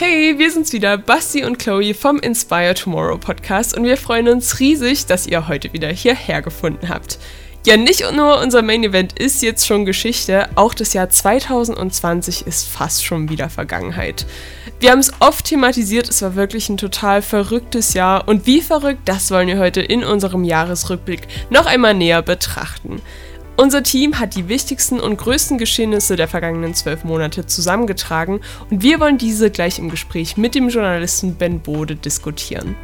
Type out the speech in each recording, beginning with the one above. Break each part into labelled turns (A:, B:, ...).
A: Hey, wir sind's wieder, Basti und Chloe vom Inspire Tomorrow Podcast und wir freuen uns riesig, dass ihr heute wieder hierher gefunden habt. Ja, nicht nur unser Main Event ist jetzt schon Geschichte, auch das Jahr 2020 ist fast schon wieder Vergangenheit. Wir haben es oft thematisiert, es war wirklich ein total verrücktes Jahr und wie verrückt, das wollen wir heute in unserem Jahresrückblick noch einmal näher betrachten. Unser Team hat die wichtigsten und größten Geschehnisse der vergangenen zwölf Monate zusammengetragen und wir wollen diese gleich im Gespräch mit dem Journalisten Ben Bode diskutieren.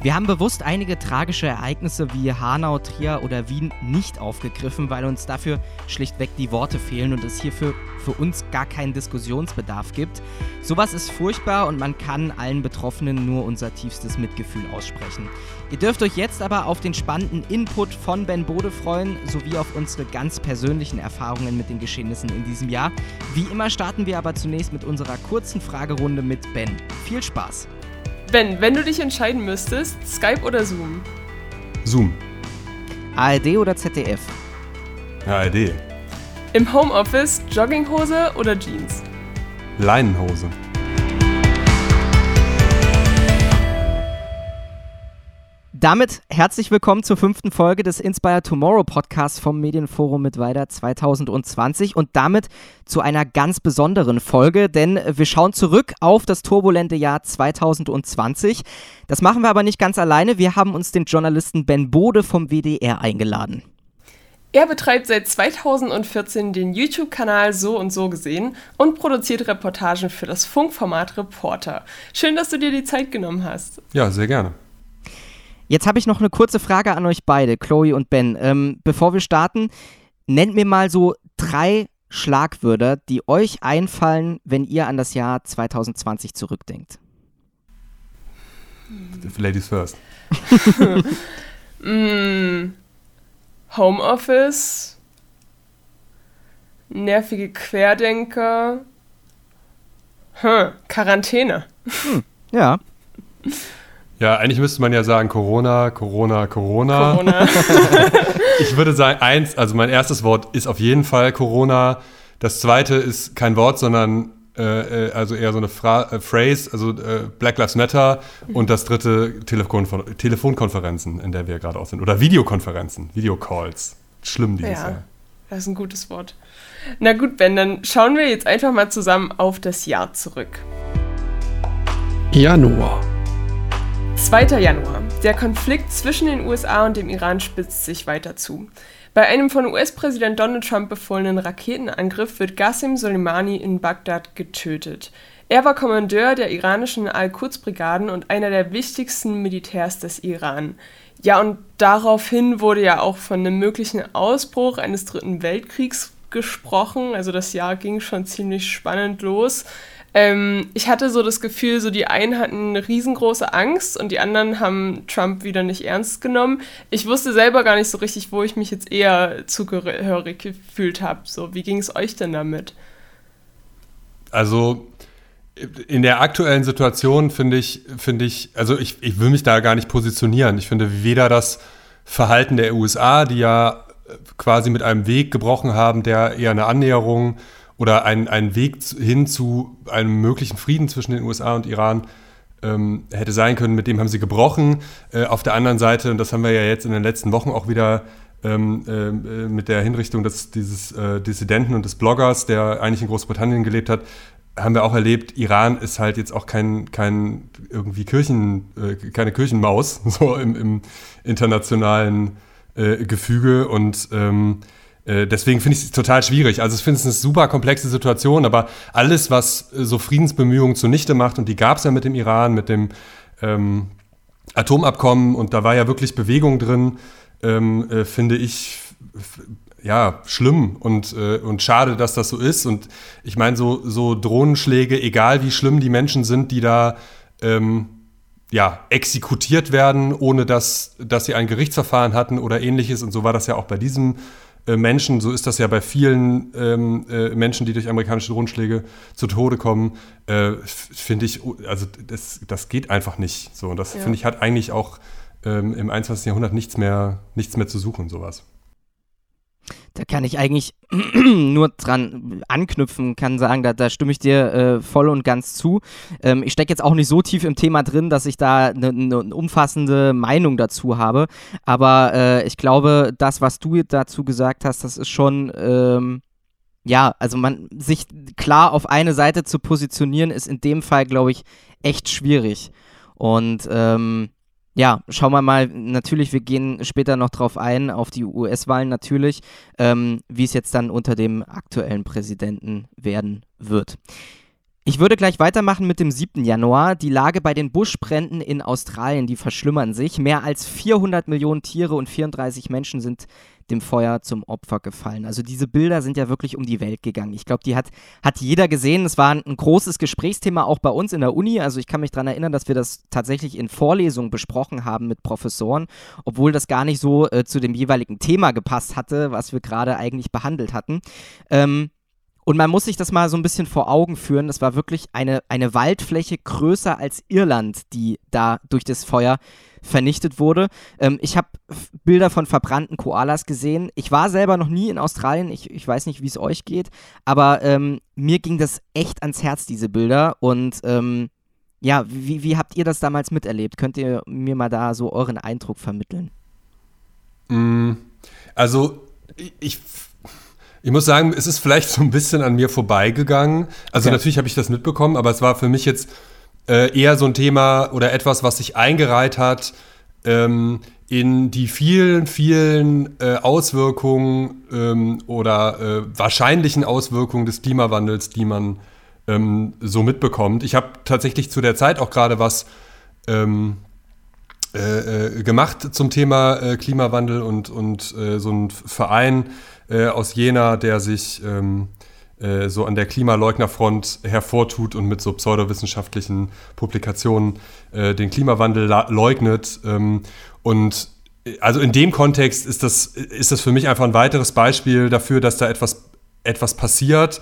B: Wir haben bewusst einige tragische Ereignisse wie Hanau, Trier oder Wien nicht aufgegriffen, weil uns dafür schlichtweg die Worte fehlen und es hierfür für uns gar keinen Diskussionsbedarf gibt. Sowas ist furchtbar und man kann allen Betroffenen nur unser tiefstes Mitgefühl aussprechen. Ihr dürft euch jetzt aber auf den spannenden Input von Ben Bode freuen, sowie auf unsere ganz persönlichen Erfahrungen mit den Geschehnissen in diesem Jahr. Wie immer starten wir aber zunächst mit unserer kurzen Fragerunde mit Ben. Viel Spaß!
A: Ben, wenn du dich entscheiden müsstest, Skype oder Zoom?
C: Zoom.
B: ARD oder ZDF?
C: ARD.
A: Im Homeoffice Jogginghose oder Jeans?
C: Leinenhose.
B: Damit herzlich willkommen zur fünften Folge des Inspire Tomorrow Podcasts vom Medienforum mit Weiter 2020 und damit zu einer ganz besonderen Folge, denn wir schauen zurück auf das turbulente Jahr 2020. Das machen wir aber nicht ganz alleine. Wir haben uns den Journalisten Ben Bode vom WDR eingeladen.
A: Er betreibt seit 2014 den YouTube-Kanal So und So gesehen und produziert Reportagen für das Funkformat Reporter. Schön, dass du dir die Zeit genommen hast.
C: Ja, sehr gerne.
B: Jetzt habe ich noch eine kurze Frage an euch beide, Chloe und Ben. Ähm, bevor wir starten, nennt mir mal so drei Schlagwörter, die euch einfallen, wenn ihr an das Jahr 2020 zurückdenkt.
C: Ladies first.
A: mm, Homeoffice, nervige Querdenker, hm, Quarantäne.
B: Hm, ja.
C: Ja, eigentlich müsste man ja sagen Corona, Corona, Corona.
A: Corona.
C: ich würde sagen, eins, also mein erstes Wort ist auf jeden Fall Corona. Das zweite ist kein Wort, sondern äh, also eher so eine Fra äh, Phrase, also äh, Black Lives Matter. Und das dritte Telefon Telefonkonferenzen, in der wir gerade auch sind. Oder Videokonferenzen, Videocalls. Schlimm dieses ja, Jahr.
A: Das ist ein gutes Wort. Na gut, Ben, dann schauen wir jetzt einfach mal zusammen auf das Jahr zurück.
C: Januar.
A: 2. Januar. Der Konflikt zwischen den USA und dem Iran spitzt sich weiter zu. Bei einem von US-Präsident Donald Trump befohlenen Raketenangriff wird Qasem Soleimani in Bagdad getötet. Er war Kommandeur der iranischen Al-Quds-Brigaden und einer der wichtigsten Militärs des Iran. Ja, und daraufhin wurde ja auch von einem möglichen Ausbruch eines Dritten Weltkriegs gesprochen. Also das Jahr ging schon ziemlich spannend los. Ähm, ich hatte so das Gefühl, so die einen hatten eine riesengroße Angst und die anderen haben Trump wieder nicht ernst genommen. Ich wusste selber gar nicht so richtig, wo ich mich jetzt eher zugehörig gefühlt habe. So, wie ging es euch denn damit?
C: Also in der aktuellen Situation finde ich, finde ich, also ich, ich will mich da gar nicht positionieren. Ich finde weder das Verhalten der USA, die ja quasi mit einem Weg gebrochen haben, der eher eine Annäherung oder ein, ein Weg hin zu einem möglichen Frieden zwischen den USA und Iran ähm, hätte sein können, mit dem haben sie gebrochen. Äh, auf der anderen Seite, und das haben wir ja jetzt in den letzten Wochen auch wieder ähm, äh, mit der Hinrichtung des, dieses äh, Dissidenten und des Bloggers, der eigentlich in Großbritannien gelebt hat, haben wir auch erlebt, Iran ist halt jetzt auch kein, kein irgendwie Kirchen, äh, keine Kirchenmaus, so im, im internationalen äh, Gefüge und ähm, äh, deswegen finde ich es total schwierig. Also ich finde es eine super komplexe Situation, aber alles, was äh, so Friedensbemühungen zunichte macht, und die gab es ja mit dem Iran, mit dem ähm, Atomabkommen, und da war ja wirklich Bewegung drin, ähm, äh, finde ich ja schlimm und, äh, und schade, dass das so ist. Und ich meine, so, so Drohnenschläge, egal wie schlimm die Menschen sind, die da ähm, ja, exekutiert werden, ohne dass, dass sie ein Gerichtsverfahren hatten oder ähnliches. Und so war das ja auch bei diesem äh, Menschen, so ist das ja bei vielen ähm, äh, Menschen, die durch amerikanische Drohnenschläge zu Tode kommen, äh, finde ich, also das, das geht einfach nicht. So, und das ja. finde ich hat eigentlich auch ähm, im 21. Jahrhundert nichts mehr, nichts mehr zu suchen, sowas.
B: Da kann ich eigentlich nur dran anknüpfen, kann sagen, da, da stimme ich dir äh, voll und ganz zu. Ähm, ich stecke jetzt auch nicht so tief im Thema drin, dass ich da eine ne umfassende Meinung dazu habe. Aber äh, ich glaube, das, was du dazu gesagt hast, das ist schon. Ähm, ja, also man sich klar auf eine Seite zu positionieren, ist in dem Fall, glaube ich, echt schwierig. Und ähm, ja, schauen wir mal, natürlich, wir gehen später noch drauf ein, auf die US-Wahlen natürlich, ähm, wie es jetzt dann unter dem aktuellen Präsidenten werden wird. Ich würde gleich weitermachen mit dem 7. Januar. Die Lage bei den Buschbränden in Australien, die verschlimmern sich. Mehr als 400 Millionen Tiere und 34 Menschen sind dem Feuer zum Opfer gefallen. Also diese Bilder sind ja wirklich um die Welt gegangen. Ich glaube, die hat, hat jeder gesehen. Es war ein, großes Gesprächsthema auch bei uns in der Uni. Also ich kann mich daran erinnern, dass wir das tatsächlich in Vorlesungen besprochen haben mit Professoren, obwohl das gar nicht so äh, zu dem jeweiligen Thema gepasst hatte, was wir gerade eigentlich behandelt hatten. Ähm, und man muss sich das mal so ein bisschen vor Augen führen. Das war wirklich eine, eine Waldfläche größer als Irland, die da durch das Feuer vernichtet wurde. Ähm, ich habe Bilder von verbrannten Koalas gesehen. Ich war selber noch nie in Australien. Ich, ich weiß nicht, wie es euch geht. Aber ähm, mir ging das echt ans Herz, diese Bilder. Und ähm, ja, wie, wie habt ihr das damals miterlebt? Könnt ihr mir mal da so euren Eindruck vermitteln?
C: Mm, also, ich ich muss sagen, es ist vielleicht so ein bisschen an mir vorbeigegangen. Also okay. natürlich habe ich das mitbekommen, aber es war für mich jetzt äh, eher so ein Thema oder etwas, was sich eingereiht hat ähm, in die vielen, vielen äh, Auswirkungen ähm, oder äh, wahrscheinlichen Auswirkungen des Klimawandels, die man ähm, so mitbekommt. Ich habe tatsächlich zu der Zeit auch gerade was ähm, äh, äh, gemacht zum Thema äh, Klimawandel und, und so ein Verein, aus Jena, der sich ähm, äh, so an der Klimaleugnerfront hervortut und mit so pseudowissenschaftlichen Publikationen äh, den Klimawandel leugnet. Ähm, und äh, also in dem Kontext ist das, ist das für mich einfach ein weiteres Beispiel dafür, dass da etwas, etwas passiert,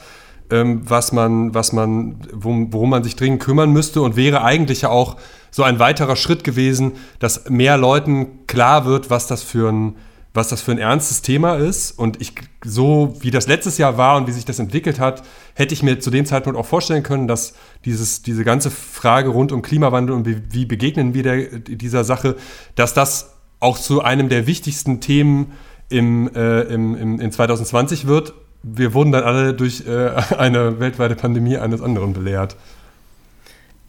C: ähm, was man, was man, worum man sich dringend kümmern müsste und wäre eigentlich ja auch so ein weiterer Schritt gewesen, dass mehr Leuten klar wird, was das für ein was das für ein ernstes Thema ist. Und ich, so wie das letztes Jahr war und wie sich das entwickelt hat, hätte ich mir zu dem Zeitpunkt auch vorstellen können, dass dieses, diese ganze Frage rund um Klimawandel und wie, wie begegnen wir der, dieser Sache, dass das auch zu einem der wichtigsten Themen im, äh, im, im, in 2020 wird. Wir wurden dann alle durch äh, eine weltweite Pandemie eines anderen belehrt.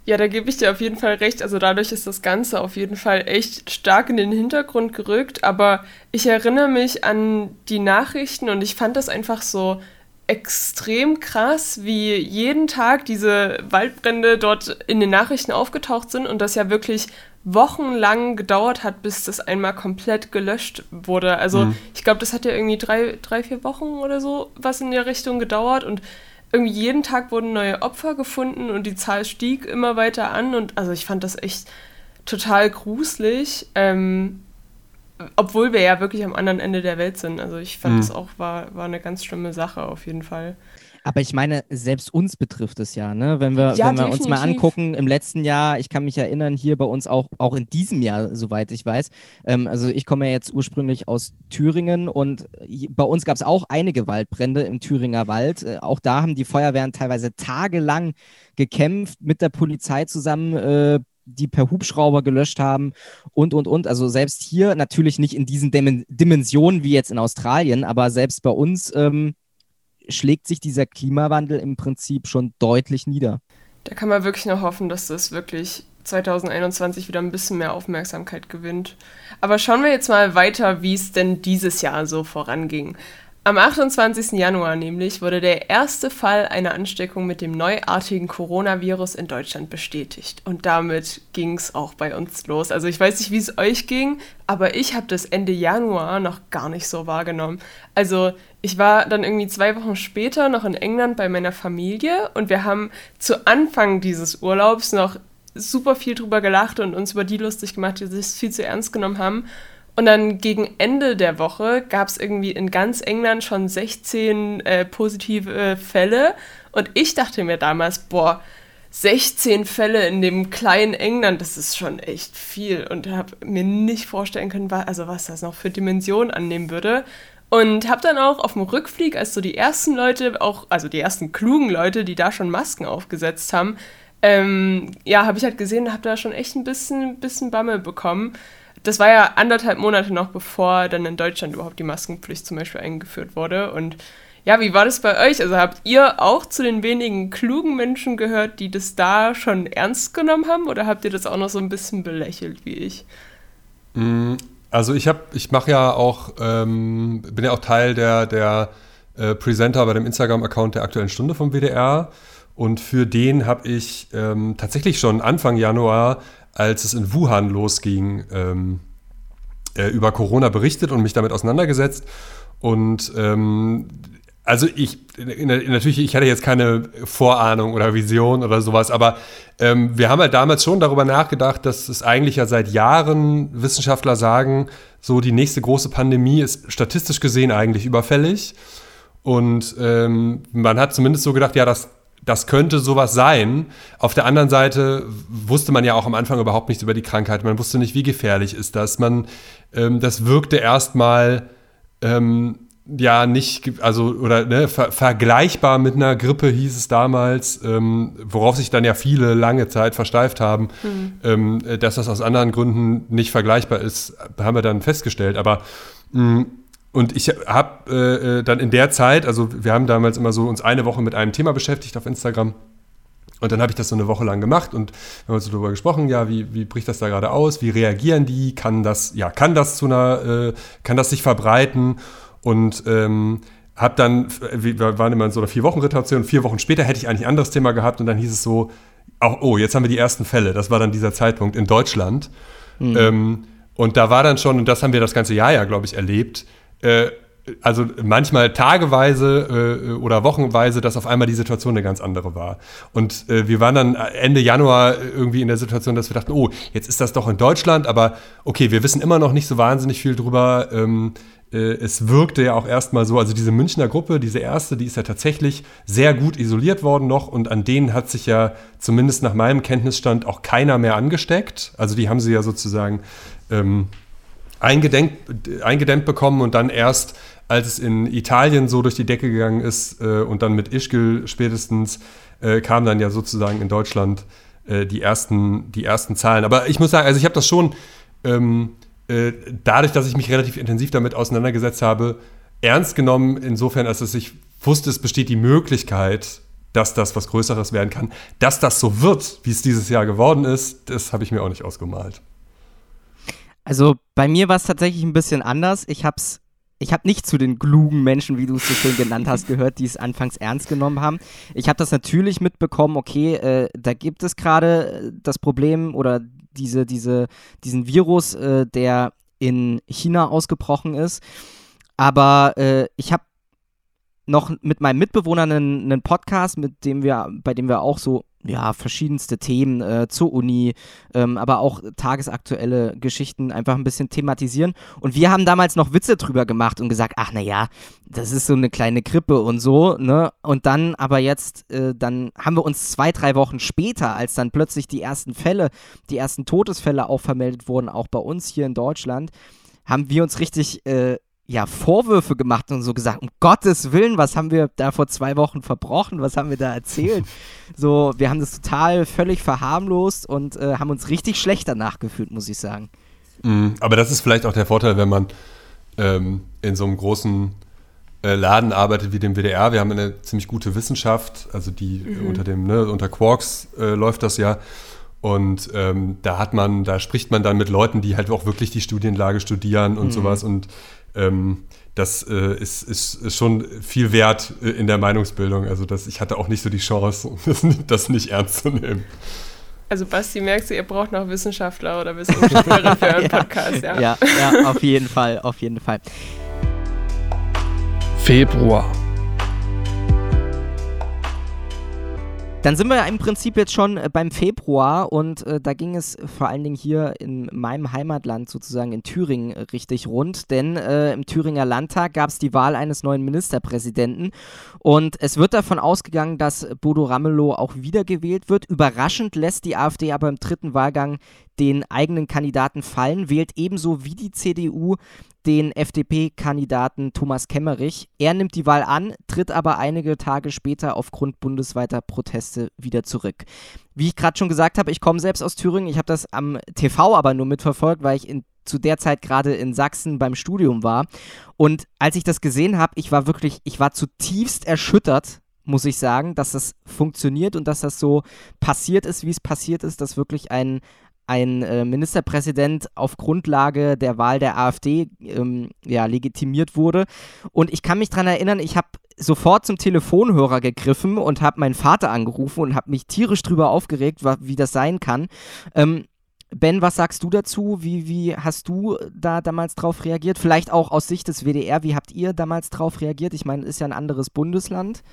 A: Ja, da gebe ich dir auf jeden Fall recht. Also dadurch ist das Ganze auf jeden Fall echt stark in den Hintergrund gerückt. Aber ich erinnere mich an die Nachrichten und ich fand das einfach so extrem krass, wie jeden Tag diese Waldbrände dort in den Nachrichten aufgetaucht sind und das ja wirklich wochenlang gedauert hat, bis das einmal komplett gelöscht wurde. Also mhm. ich glaube, das hat ja irgendwie drei, drei, vier Wochen oder so was in der Richtung gedauert und irgendwie jeden Tag wurden neue Opfer gefunden und die Zahl stieg immer weiter an. Und also ich fand das echt total gruselig. Ähm, obwohl wir ja wirklich am anderen Ende der Welt sind. Also ich fand mhm. das auch war, war eine ganz schlimme Sache auf jeden Fall.
B: Aber ich meine, selbst uns betrifft es ja, ne? Wenn wir, ja, wenn wir uns mal angucken, im letzten Jahr, ich kann mich erinnern, hier bei uns auch, auch in diesem Jahr, soweit ich weiß. Ähm, also ich komme ja jetzt ursprünglich aus Thüringen und bei uns gab es auch einige Waldbrände im Thüringer Wald. Äh, auch da haben die Feuerwehren teilweise tagelang gekämpft mit der Polizei zusammen. Äh, die per Hubschrauber gelöscht haben und, und, und. Also selbst hier natürlich nicht in diesen Dimensionen wie jetzt in Australien, aber selbst bei uns ähm, schlägt sich dieser Klimawandel im Prinzip schon deutlich nieder.
A: Da kann man wirklich noch hoffen, dass das wirklich 2021 wieder ein bisschen mehr Aufmerksamkeit gewinnt. Aber schauen wir jetzt mal weiter, wie es denn dieses Jahr so voranging. Am 28. Januar nämlich wurde der erste Fall einer Ansteckung mit dem neuartigen Coronavirus in Deutschland bestätigt. Und damit ging es auch bei uns los. Also ich weiß nicht, wie es euch ging, aber ich habe das Ende Januar noch gar nicht so wahrgenommen. Also ich war dann irgendwie zwei Wochen später noch in England bei meiner Familie und wir haben zu Anfang dieses Urlaubs noch super viel drüber gelacht und uns über die lustig gemacht, die sich viel zu ernst genommen haben. Und dann gegen Ende der Woche gab es irgendwie in ganz England schon 16 äh, positive Fälle. Und ich dachte mir damals, boah, 16 Fälle in dem kleinen England, das ist schon echt viel. Und habe mir nicht vorstellen können, also was das noch für Dimensionen annehmen würde. Und habe dann auch auf dem Rückflug, als so die ersten Leute, auch, also die ersten klugen Leute, die da schon Masken aufgesetzt haben, ähm, ja, habe ich halt gesehen, habe da schon echt ein bisschen, bisschen Bammel bekommen. Das war ja anderthalb Monate noch, bevor dann in Deutschland überhaupt die Maskenpflicht zum Beispiel eingeführt wurde. Und ja, wie war das bei euch? Also habt ihr auch zu den wenigen klugen Menschen gehört, die das da schon ernst genommen haben? Oder habt ihr das auch noch so ein bisschen belächelt wie ich?
C: Mm, also ich habe, ich mache ja auch, ähm, bin ja auch Teil der, der äh, Presenter bei dem Instagram-Account der Aktuellen Stunde vom WDR. Und für den habe ich ähm, tatsächlich schon Anfang Januar, als es in Wuhan losging, ähm, äh, über Corona berichtet und mich damit auseinandergesetzt. Und ähm, also ich, natürlich, ich hatte jetzt keine Vorahnung oder Vision oder sowas, aber ähm, wir haben halt damals schon darüber nachgedacht, dass es eigentlich ja seit Jahren Wissenschaftler sagen, so die nächste große Pandemie ist statistisch gesehen eigentlich überfällig. Und ähm, man hat zumindest so gedacht, ja, das, das könnte sowas sein. Auf der anderen Seite wusste man ja auch am Anfang überhaupt nichts über die Krankheit. Man wusste nicht, wie gefährlich ist das. Man, ähm, das wirkte erstmal ähm, ja nicht, also oder ne, ver vergleichbar mit einer Grippe hieß es damals, ähm, worauf sich dann ja viele lange Zeit versteift haben, mhm. ähm, dass das aus anderen Gründen nicht vergleichbar ist, haben wir dann festgestellt. Aber mh, mm, und ich habe äh, äh, dann in der Zeit, also wir haben damals immer so uns eine Woche mit einem Thema beschäftigt auf Instagram. Und dann habe ich das so eine Woche lang gemacht und wir haben so darüber gesprochen, ja, wie, wie bricht das da gerade aus? Wie reagieren die? Kann das, ja, kann das zu einer, äh, kann das sich verbreiten? Und ähm, habe dann, wir waren immer in so einer Vier-Wochen-Rotation, vier Wochen später hätte ich eigentlich ein anderes Thema gehabt und dann hieß es so, auch, oh, jetzt haben wir die ersten Fälle. Das war dann dieser Zeitpunkt in Deutschland. Mhm. Ähm, und da war dann schon, und das haben wir das ganze Jahr ja, glaube ich, erlebt, äh, also manchmal tageweise äh, oder wochenweise, dass auf einmal die Situation eine ganz andere war. Und äh, wir waren dann Ende Januar irgendwie in der Situation, dass wir dachten, oh, jetzt ist das doch in Deutschland, aber okay, wir wissen immer noch nicht so wahnsinnig viel drüber. Ähm, äh, es wirkte ja auch erstmal so, also diese Münchner Gruppe, diese erste, die ist ja tatsächlich sehr gut isoliert worden noch und an denen hat sich ja zumindest nach meinem Kenntnisstand auch keiner mehr angesteckt. Also die haben sie ja sozusagen ähm, eingedämmt, eingedämmt bekommen und dann erst, als es in Italien so durch die Decke gegangen ist äh, und dann mit Ischgl spätestens, äh, kamen dann ja sozusagen in Deutschland äh, die, ersten, die ersten Zahlen. Aber ich muss sagen, also ich habe das schon ähm, äh, dadurch, dass ich mich relativ intensiv damit auseinandergesetzt habe, ernst genommen, insofern, als dass ich wusste, es besteht die Möglichkeit, dass das was Größeres werden kann. Dass das so wird, wie es dieses Jahr geworden ist, das habe ich mir auch nicht ausgemalt.
B: Also bei mir war es tatsächlich ein bisschen anders. Ich habe es ich habe nicht zu den klugen Menschen, wie du es so schön genannt hast, gehört, die es anfangs ernst genommen haben. Ich habe das natürlich mitbekommen, okay, äh, da gibt es gerade das Problem oder diese, diese, diesen Virus, äh, der in China ausgebrochen ist. Aber äh, ich habe noch mit meinem Mitbewohner einen, einen, Podcast, mit dem wir, bei dem wir auch so ja, verschiedenste Themen äh, zur Uni, ähm, aber auch tagesaktuelle Geschichten einfach ein bisschen thematisieren. Und wir haben damals noch Witze drüber gemacht und gesagt, ach naja, das ist so eine kleine Grippe und so, ne? Und dann aber jetzt, äh, dann haben wir uns zwei, drei Wochen später, als dann plötzlich die ersten Fälle, die ersten Todesfälle auch vermeldet wurden, auch bei uns hier in Deutschland, haben wir uns richtig äh, ja, Vorwürfe gemacht und so gesagt, um Gottes Willen, was haben wir da vor zwei Wochen verbrochen, was haben wir da erzählt? so, wir haben das total völlig verharmlost und äh, haben uns richtig schlecht danach gefühlt, muss ich sagen.
C: Mhm, aber das ist vielleicht auch der Vorteil, wenn man ähm, in so einem großen äh, Laden arbeitet wie dem WDR. Wir haben eine ziemlich gute Wissenschaft, also die mhm. unter dem, ne, unter Quarks äh, läuft das ja. Und ähm, da hat man, da spricht man dann mit Leuten, die halt auch wirklich die Studienlage studieren und mhm. sowas. Und ähm, das äh, ist, ist, ist, schon viel wert äh, in der Meinungsbildung. Also das, ich hatte auch nicht so die Chance, das, das nicht ernst zu nehmen.
A: Also Basti, merkst du, ihr braucht noch Wissenschaftler oder Wissenschaftlerin für euren Podcast,
B: ja. ja. Ja, auf jeden Fall, auf jeden Fall.
D: Februar.
B: Dann sind wir ja im Prinzip jetzt schon äh, beim Februar und äh, da ging es vor allen Dingen hier in meinem Heimatland sozusagen in Thüringen richtig rund, denn äh, im Thüringer Landtag gab es die Wahl eines neuen Ministerpräsidenten und es wird davon ausgegangen, dass Bodo Ramelow auch wiedergewählt wird. Überraschend lässt die AfD aber im dritten Wahlgang den eigenen Kandidaten fallen, wählt ebenso wie die CDU den FDP-Kandidaten Thomas Kemmerich. Er nimmt die Wahl an, tritt aber einige Tage später aufgrund bundesweiter Proteste wieder zurück. Wie ich gerade schon gesagt habe, ich komme selbst aus Thüringen. Ich habe das am TV aber nur mitverfolgt, weil ich in, zu der Zeit gerade in Sachsen beim Studium war. Und als ich das gesehen habe, ich war wirklich, ich war zutiefst erschüttert muss ich sagen, dass das funktioniert und dass das so passiert ist, wie es passiert ist, dass wirklich ein, ein äh, Ministerpräsident auf Grundlage der Wahl der AfD ähm, ja, legitimiert wurde. Und ich kann mich daran erinnern, ich habe sofort zum Telefonhörer gegriffen und habe meinen Vater angerufen und habe mich tierisch drüber aufgeregt, wie das sein kann. Ähm, Ben, was sagst du dazu? Wie, wie hast du da damals drauf reagiert? Vielleicht auch aus Sicht des WDR, wie habt ihr damals drauf reagiert? Ich meine, ist ja ein anderes Bundesland.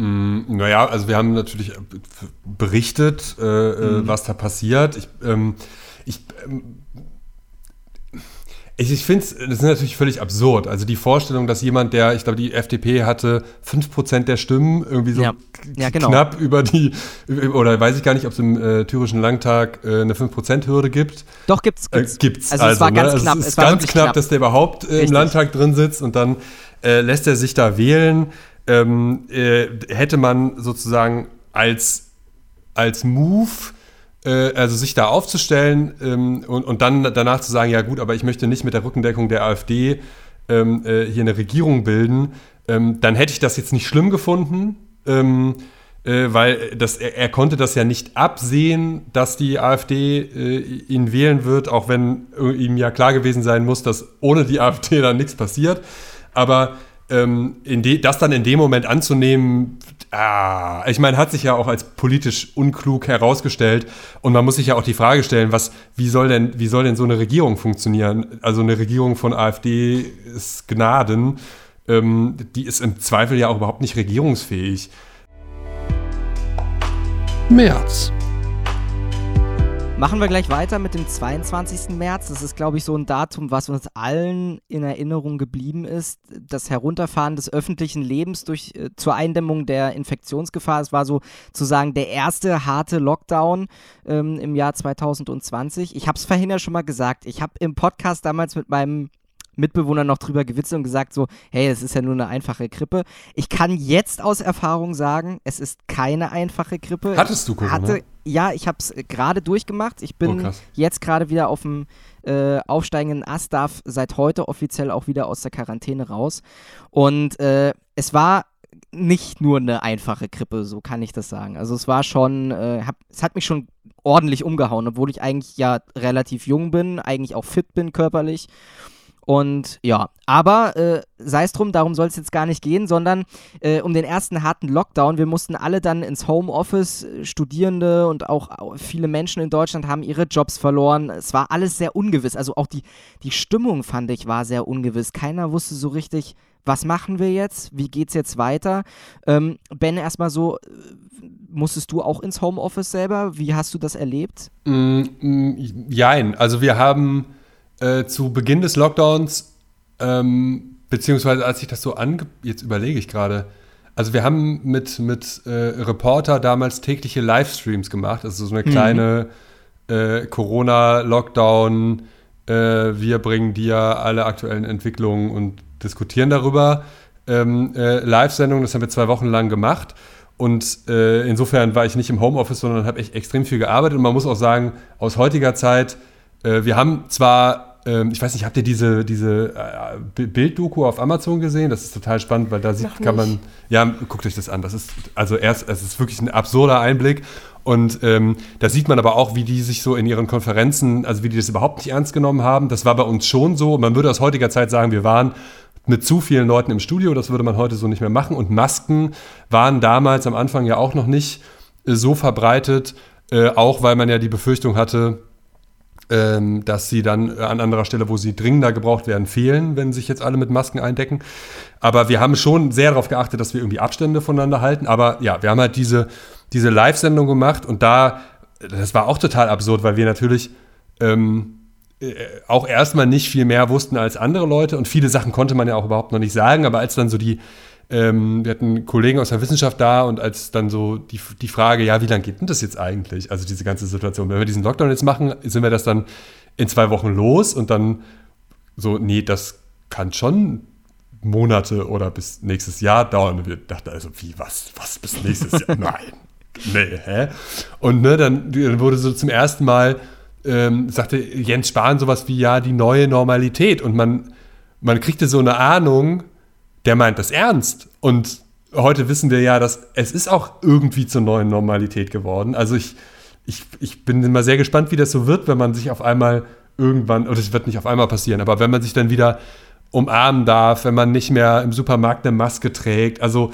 C: Mm, naja, also wir haben natürlich äh, berichtet, äh, äh, mhm. was da passiert. Ich, ähm, ich, ähm, ich, ich finde es, das ist natürlich völlig absurd. Also die Vorstellung, dass jemand, der, ich glaube, die FDP hatte 5% der Stimmen, irgendwie so
B: ja. Ja, genau.
C: knapp über die, oder weiß ich gar nicht, ob es im äh, Thürischen Landtag äh, eine 5%-Hürde gibt.
B: Doch, gibt's. Gibt's.
C: Äh, gibt's.
B: Also, also, es war ganz
C: ne?
B: knapp.
C: Also es ist ganz knapp, knapp, dass der überhaupt äh, im Landtag drin sitzt und dann lässt er sich da wählen ähm, äh, hätte man sozusagen als, als Move, äh, also sich da aufzustellen ähm, und, und dann danach zu sagen, ja gut, aber ich möchte nicht mit der Rückendeckung der AfD ähm, äh, hier eine Regierung bilden, ähm, dann hätte ich das jetzt nicht schlimm gefunden. Ähm, äh, weil das, er, er, konnte das ja nicht absehen, dass die AfD äh, ihn wählen wird, auch wenn ihm ja klar gewesen sein muss, dass ohne die AfD dann nichts passiert. Aber ähm, das dann in dem Moment anzunehmen, ah, ich meine, hat sich ja auch als politisch unklug herausgestellt. Und man muss sich ja auch die Frage stellen, was, wie soll denn, wie soll denn so eine Regierung funktionieren? Also eine Regierung von AfD ist Gnaden. Ähm, die ist im Zweifel ja auch überhaupt nicht regierungsfähig.
B: März. Machen wir gleich weiter mit dem 22. März. Das ist, glaube ich, so ein Datum, was uns allen in Erinnerung geblieben ist. Das Herunterfahren des öffentlichen Lebens durch, äh, zur Eindämmung der Infektionsgefahr. Es war sozusagen der erste harte Lockdown ähm, im Jahr 2020. Ich habe es vorhin ja schon mal gesagt. Ich habe im Podcast damals mit meinem Mitbewohner noch drüber gewitzelt und gesagt so, hey, es ist ja nur eine einfache Grippe. Ich kann jetzt aus Erfahrung sagen, es ist keine einfache Grippe.
C: Hattest du Corona? Hatte,
B: ja, ich habe es gerade durchgemacht. Ich bin oh, jetzt gerade wieder auf dem äh, aufsteigenden Ast, darf seit heute offiziell auch wieder aus der Quarantäne raus. Und äh, es war nicht nur eine einfache Grippe, so kann ich das sagen. Also es war schon, äh, hab, es hat mich schon ordentlich umgehauen, obwohl ich eigentlich ja relativ jung bin, eigentlich auch fit bin körperlich. Und ja, aber äh, sei es drum, darum soll es jetzt gar nicht gehen, sondern äh, um den ersten harten Lockdown. Wir mussten alle dann ins Homeoffice, Studierende und auch viele Menschen in Deutschland haben ihre Jobs verloren. Es war alles sehr ungewiss. Also auch die, die Stimmung, fand ich, war sehr ungewiss. Keiner wusste so richtig, was machen wir jetzt? Wie geht's jetzt weiter? Ähm, ben, erstmal so, äh, musstest du auch ins Homeoffice selber? Wie hast du das erlebt?
C: Mm, mm, jein, also wir haben äh, zu Beginn des Lockdowns, ähm, beziehungsweise als ich das so ange... Jetzt überlege ich gerade. Also wir haben mit, mit äh, Reporter damals tägliche Livestreams gemacht. Also so eine mhm. kleine mhm. äh, Corona-Lockdown. Äh, wir bringen dir alle aktuellen Entwicklungen und diskutieren darüber. Ähm, äh, Live-Sendung, das haben wir zwei Wochen lang gemacht. Und äh, insofern war ich nicht im Homeoffice, sondern habe echt extrem viel gearbeitet. Und man muss auch sagen, aus heutiger Zeit, äh, wir haben zwar ähm, ich weiß nicht, habt ihr diese, diese äh, Bilddoku auf Amazon gesehen? Das ist total spannend, weil da sieht, kann man, ja, guckt euch das an. Das ist, also erst, es ist wirklich ein absurder Einblick. Und ähm, da sieht man aber auch, wie die sich so in ihren Konferenzen, also wie die das überhaupt nicht ernst genommen haben. Das war bei uns schon so. Man würde aus heutiger Zeit sagen, wir waren mit zu vielen Leuten im Studio. Das würde man heute so nicht mehr machen. Und Masken waren damals am Anfang ja auch noch nicht äh, so verbreitet, äh, auch weil man ja die Befürchtung hatte, ähm, dass sie dann an anderer Stelle, wo sie dringender gebraucht werden, fehlen, wenn sich jetzt alle mit Masken eindecken. Aber wir haben schon sehr darauf geachtet, dass wir irgendwie Abstände voneinander halten. Aber ja, wir haben halt diese, diese Live-Sendung gemacht und da, das war auch total absurd, weil wir natürlich ähm, äh, auch erstmal nicht viel mehr wussten als andere Leute und viele Sachen konnte man ja auch überhaupt noch nicht sagen. Aber als dann so die ähm, wir hatten Kollegen aus der Wissenschaft da und als dann so die, die Frage, ja, wie lange geht denn das jetzt eigentlich? Also diese ganze Situation. Wenn wir diesen Lockdown jetzt machen, sind wir das dann in zwei Wochen los und dann so, nee, das kann schon Monate oder bis nächstes Jahr dauern. Und wir dachten also, wie, was, was bis nächstes Jahr? Nein. Nee, hä? Und ne, dann, dann wurde so zum ersten Mal, ähm, sagte Jens Spahn sowas wie, ja, die neue Normalität. Und man, man kriegte so eine Ahnung, der meint das ernst. Und heute wissen wir ja, dass es ist auch irgendwie zur neuen Normalität geworden. Also ich, ich, ich bin immer sehr gespannt, wie das so wird, wenn man sich auf einmal irgendwann, oder es wird nicht auf einmal passieren, aber wenn man sich dann wieder umarmen darf, wenn man nicht mehr im Supermarkt eine Maske trägt. Also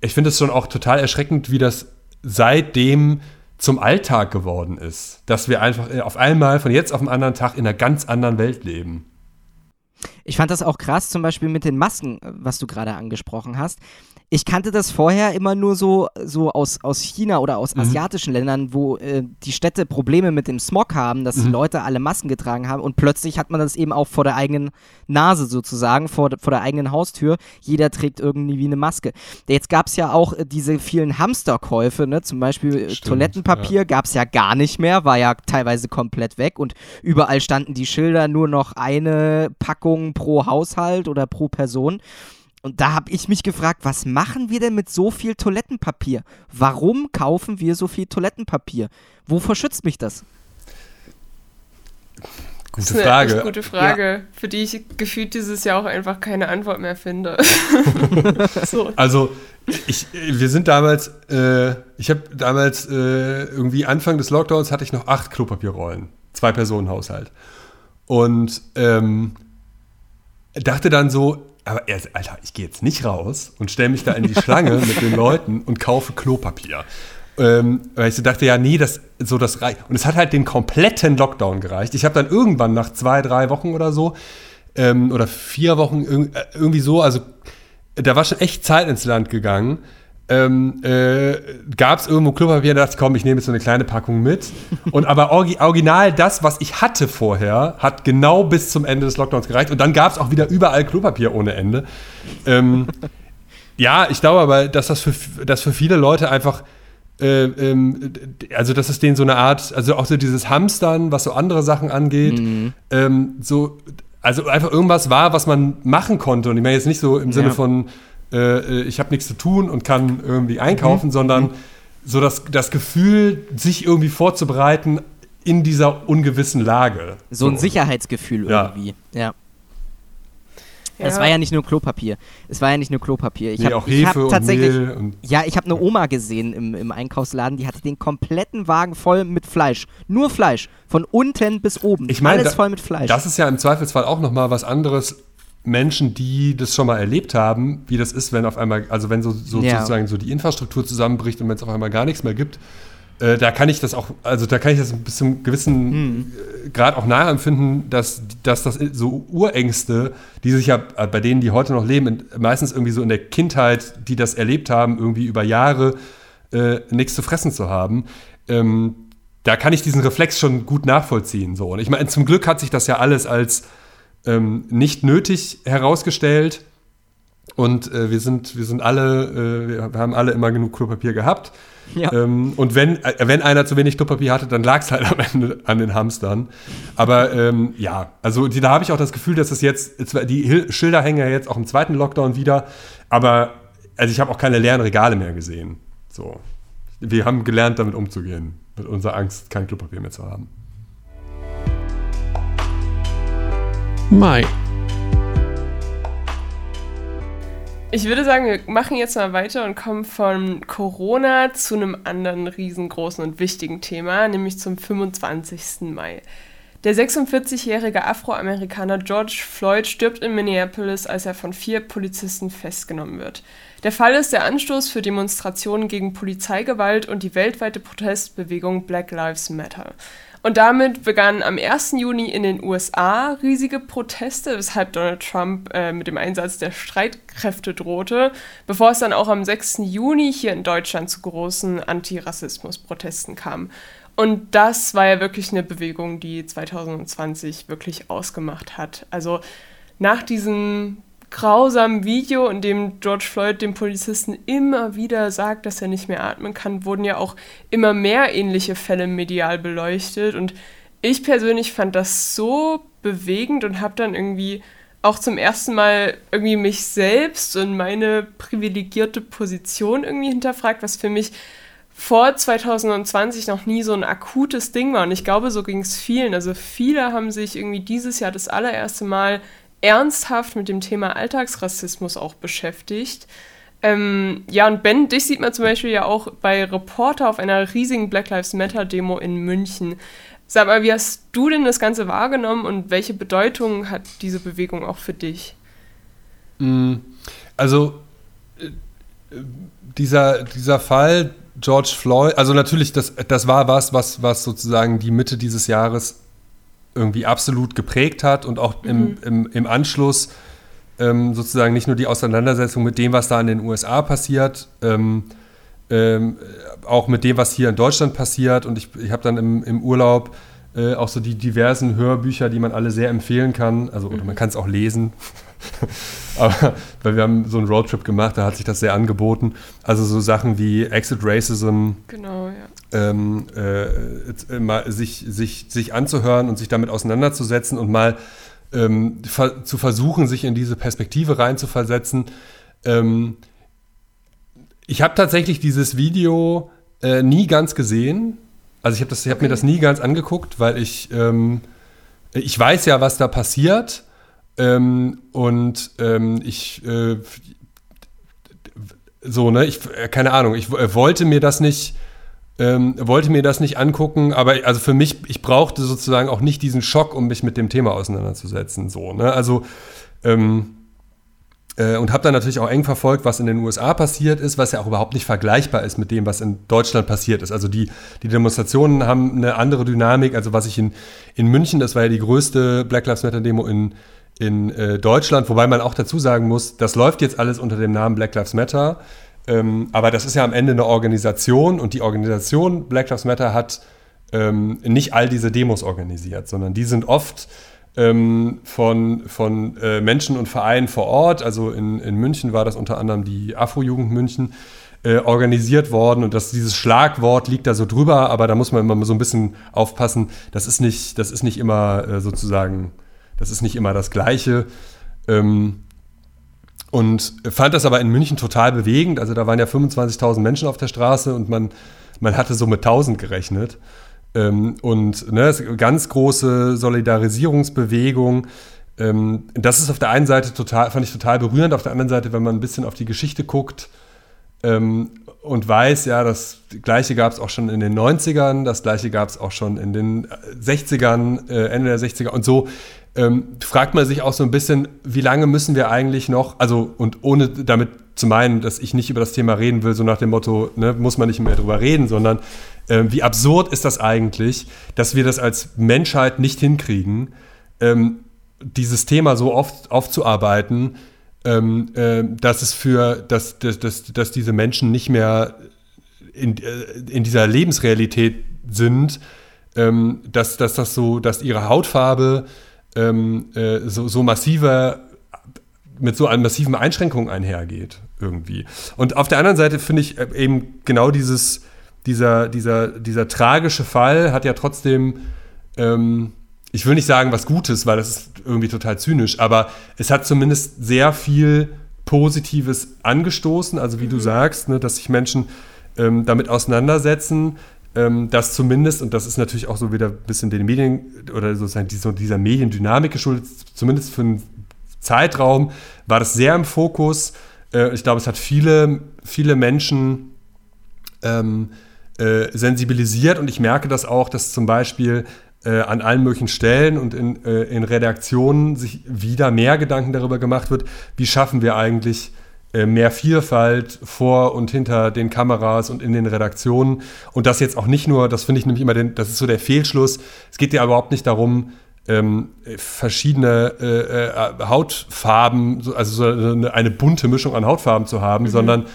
C: ich finde es schon auch total erschreckend, wie das seitdem zum Alltag geworden ist. Dass wir einfach auf einmal von jetzt auf den anderen Tag in einer ganz anderen Welt leben.
B: Ich fand das auch krass, zum Beispiel mit den Masken, was du gerade angesprochen hast. Ich kannte das vorher immer nur so, so aus, aus China oder aus mhm. asiatischen Ländern, wo äh, die Städte Probleme mit dem Smog haben, dass mhm. die Leute alle Masken getragen haben und plötzlich hat man das eben auch vor der eigenen Nase sozusagen, vor, vor der eigenen Haustür. Jeder trägt irgendwie wie eine Maske. Jetzt gab es ja auch äh, diese vielen Hamsterkäufe, ne? zum Beispiel äh, Stimmt, Toilettenpapier ja. gab es ja gar nicht mehr, war ja teilweise komplett weg und überall standen die Schilder nur noch eine Packung pro Haushalt oder pro Person. Und da habe ich mich gefragt, was machen wir denn mit so viel Toilettenpapier? Warum kaufen wir so viel Toilettenpapier? Wovor schützt mich das?
A: Gute das ist eine Frage. gute Frage, ja. für die ich gefühlt dieses Jahr auch einfach keine Antwort mehr finde.
C: so. Also, ich, wir sind damals, äh, ich habe damals äh, irgendwie Anfang des Lockdowns hatte ich noch acht Klopapierrollen, zwei Personen Haushalt und ähm, dachte dann so, aber er, Alter, ich gehe jetzt nicht raus und stelle mich da in die Schlange mit den Leuten und kaufe Klopapier. Ähm, weil ich so dachte, ja, nee, das, so das reicht. Und es hat halt den kompletten Lockdown gereicht. Ich habe dann irgendwann nach zwei, drei Wochen oder so, ähm, oder vier Wochen äh, irgendwie so, also da war schon echt Zeit ins Land gegangen ähm, äh, gab es irgendwo Klopapier und dachte, komm, ich nehme jetzt so eine kleine Packung mit. Und aber original das, was ich hatte vorher, hat genau bis zum Ende des Lockdowns gereicht. Und dann gab es auch wieder überall Klopapier ohne Ende. Ähm, ja, ich glaube aber, dass das für, dass für viele Leute einfach äh, ähm, also dass es denen so eine Art, also auch so dieses Hamstern, was so andere Sachen angeht, mhm. ähm, so, also einfach irgendwas war, was man machen konnte. Und ich meine jetzt nicht so im Sinne ja. von, äh, ich habe nichts zu tun und kann irgendwie einkaufen, mhm. sondern mhm. so das, das Gefühl, sich irgendwie vorzubereiten in dieser ungewissen Lage.
B: So, so. ein Sicherheitsgefühl
C: ja.
B: irgendwie, ja. Ja. Es war ja nicht nur Klopapier. Es war ja nicht nur Klopapier. Ich nee,
C: habe hab tatsächlich.
B: Und ja, ich habe eine Oma gesehen im, im Einkaufsladen, die hatte den kompletten Wagen voll mit Fleisch. Nur Fleisch. Von unten bis oben.
C: Ich meine,
B: Alles voll mit Fleisch.
C: Das ist ja im Zweifelsfall auch nochmal was anderes Menschen, die das schon mal erlebt haben, wie das ist, wenn auf einmal, also wenn so, so ja. sozusagen so die Infrastruktur zusammenbricht und wenn es auf einmal gar nichts mehr gibt, äh, da kann ich das auch, also da kann ich das bis zum gewissen hm. Äh, Grad auch nachempfinden, dass, dass das so Urängste, die sich ja äh, bei denen, die heute noch leben, meistens irgendwie so in der Kindheit, die das erlebt haben, irgendwie über Jahre äh, nichts zu fressen zu haben, ähm, da kann ich diesen Reflex schon gut nachvollziehen. So. Und ich meine, zum Glück hat sich das ja alles als ähm, nicht nötig herausgestellt. Und äh, wir, sind, wir sind alle, äh, wir haben alle immer genug Klopapier gehabt. Ja. Ähm, und wenn, äh, wenn einer zu wenig Klopapier hatte, dann lag es halt am Ende an den Hamstern. Aber ähm, ja, also die, da habe ich auch das Gefühl, dass es jetzt, die Schilder hängen ja jetzt auch im zweiten Lockdown wieder. Aber also ich habe auch keine leeren Regale mehr gesehen. So. Wir haben gelernt, damit umzugehen. Mit unserer Angst, kein Klopapier mehr zu haben.
A: Mai. Ich würde sagen, wir machen jetzt mal weiter und kommen von Corona zu einem anderen riesengroßen und wichtigen Thema, nämlich zum 25. Mai. Der 46-jährige Afroamerikaner George Floyd stirbt in Minneapolis, als er von vier Polizisten festgenommen wird. Der Fall ist der Anstoß für Demonstrationen gegen Polizeigewalt und die weltweite Protestbewegung Black Lives Matter. Und damit begannen am 1. Juni in den USA riesige Proteste, weshalb Donald Trump äh, mit dem Einsatz der Streitkräfte drohte, bevor es dann auch am 6. Juni hier in Deutschland zu großen Antirassismus-Protesten kam. Und das war ja wirklich eine Bewegung, die 2020 wirklich ausgemacht hat. Also nach diesen grausamen Video, in dem George Floyd dem Polizisten immer wieder sagt, dass er nicht mehr atmen kann, wurden ja auch immer mehr ähnliche Fälle medial beleuchtet. Und ich persönlich fand das so bewegend und habe dann irgendwie auch zum ersten Mal irgendwie mich selbst und meine privilegierte Position irgendwie hinterfragt, was für mich vor 2020 noch nie so ein akutes Ding war. Und ich glaube, so ging es vielen. Also viele haben sich irgendwie dieses Jahr das allererste Mal ernsthaft mit dem Thema Alltagsrassismus auch beschäftigt. Ähm, ja, und Ben, dich sieht man zum Beispiel ja auch bei Reporter auf einer riesigen Black Lives Matter-Demo in München. Sag mal, wie hast du denn das Ganze wahrgenommen und welche Bedeutung hat diese Bewegung auch für dich?
C: Mm, also, äh, dieser, dieser Fall George Floyd, also natürlich, das, das war was, was, was sozusagen die Mitte dieses Jahres irgendwie absolut geprägt hat und auch im, mhm. im, im Anschluss ähm, sozusagen nicht nur die Auseinandersetzung mit dem, was da in den USA passiert, ähm, ähm, auch mit dem, was hier in Deutschland passiert. Und ich, ich habe dann im, im Urlaub äh, auch so die diversen Hörbücher, die man alle sehr empfehlen kann. Also, oder man kann es auch lesen. Aber, weil wir haben so einen Roadtrip gemacht, da hat sich das sehr angeboten. Also so Sachen wie Exit Racism.
A: Genau, ja.
C: Ähm, äh, mal sich, sich, sich anzuhören und sich damit auseinanderzusetzen und mal ähm, zu versuchen, sich in diese Perspektive reinzuversetzen. Ähm, ich habe tatsächlich dieses Video äh, nie ganz gesehen. Also ich habe hab okay. mir das nie ganz angeguckt, weil ich, ähm, ich weiß ja, was da passiert. Ähm, und ähm, ich äh, so, ne, ich, äh, keine Ahnung, ich äh, wollte mir das nicht, ähm, wollte mir das nicht angucken, aber also für mich, ich brauchte sozusagen auch nicht diesen Schock, um mich mit dem Thema auseinanderzusetzen. So, ne? Also ähm, äh, und habe dann natürlich auch eng verfolgt, was in den USA passiert ist, was ja auch überhaupt nicht vergleichbar ist mit dem, was in Deutschland passiert ist. Also die, die Demonstrationen haben eine andere Dynamik. Also was ich in, in München, das war ja die größte Black Lives Matter Demo in, in äh, Deutschland, wobei man auch dazu sagen muss, das läuft jetzt alles unter dem Namen Black Lives Matter. Ähm, aber das ist ja am Ende eine Organisation und die Organisation Black Lives Matter hat ähm, nicht all diese Demos organisiert, sondern die sind oft ähm, von, von äh, Menschen und Vereinen vor Ort, also in, in München war das unter anderem die Afro-Jugend München, äh, organisiert worden und das, dieses Schlagwort liegt da so drüber, aber da muss man immer so ein bisschen aufpassen, das ist nicht, das ist nicht immer äh, sozusagen, das ist nicht immer das Gleiche. Ähm, und fand das aber in München total bewegend. Also da waren ja 25.000 Menschen auf der Straße und man, man hatte so mit 1000 gerechnet. Ähm, und ne, ganz große Solidarisierungsbewegung. Ähm, das ist auf der einen Seite total, fand ich total berührend. Auf der anderen Seite, wenn man ein bisschen auf die Geschichte guckt ähm, und weiß, ja, das Gleiche gab es auch schon in den 90ern, das Gleiche gab es auch schon in den 60ern, äh, Ende der 60er und so ähm, fragt man sich auch so ein bisschen, wie lange müssen wir eigentlich noch, also und ohne damit zu meinen, dass ich nicht über das Thema reden will, so nach dem Motto, ne, muss man nicht mehr drüber reden, sondern äh, wie absurd ist das eigentlich, dass wir das als Menschheit nicht hinkriegen, ähm, dieses Thema so oft aufzuarbeiten, ähm, äh, dass es für, dass, dass, dass, dass diese Menschen nicht mehr in, äh, in dieser Lebensrealität sind, ähm, dass, dass das so, dass ihre Hautfarbe ähm, äh, so, so massiver mit so einer massiven Einschränkungen einhergeht irgendwie. Und auf der anderen Seite finde ich äh, eben genau dieses, dieser, dieser, dieser tragische Fall hat ja trotzdem, ähm, ich will nicht sagen was Gutes, weil das ist irgendwie total zynisch, aber es hat zumindest sehr viel Positives angestoßen, also wie du mhm. sagst, ne, dass sich Menschen ähm, damit auseinandersetzen, ähm, dass zumindest, und das ist natürlich auch so wieder ein bisschen den Medien oder sozusagen dieser, dieser Mediendynamik geschuldet, zumindest für einen Zeitraum war das sehr im Fokus. Äh, ich glaube, es hat viele, viele Menschen ähm, äh, sensibilisiert und ich merke das auch, dass zum Beispiel äh, an allen möglichen Stellen und in, äh, in Redaktionen sich wieder mehr Gedanken darüber gemacht wird, wie schaffen wir eigentlich äh, mehr Vielfalt vor und hinter den Kameras und in den Redaktionen. Und das jetzt auch nicht nur, das finde ich nämlich immer, den, das ist so der Fehlschluss. Es geht ja überhaupt nicht darum, ähm, verschiedene äh, äh, Hautfarben, also so eine, eine, bunte Mischung an Hautfarben zu haben, mhm. sondern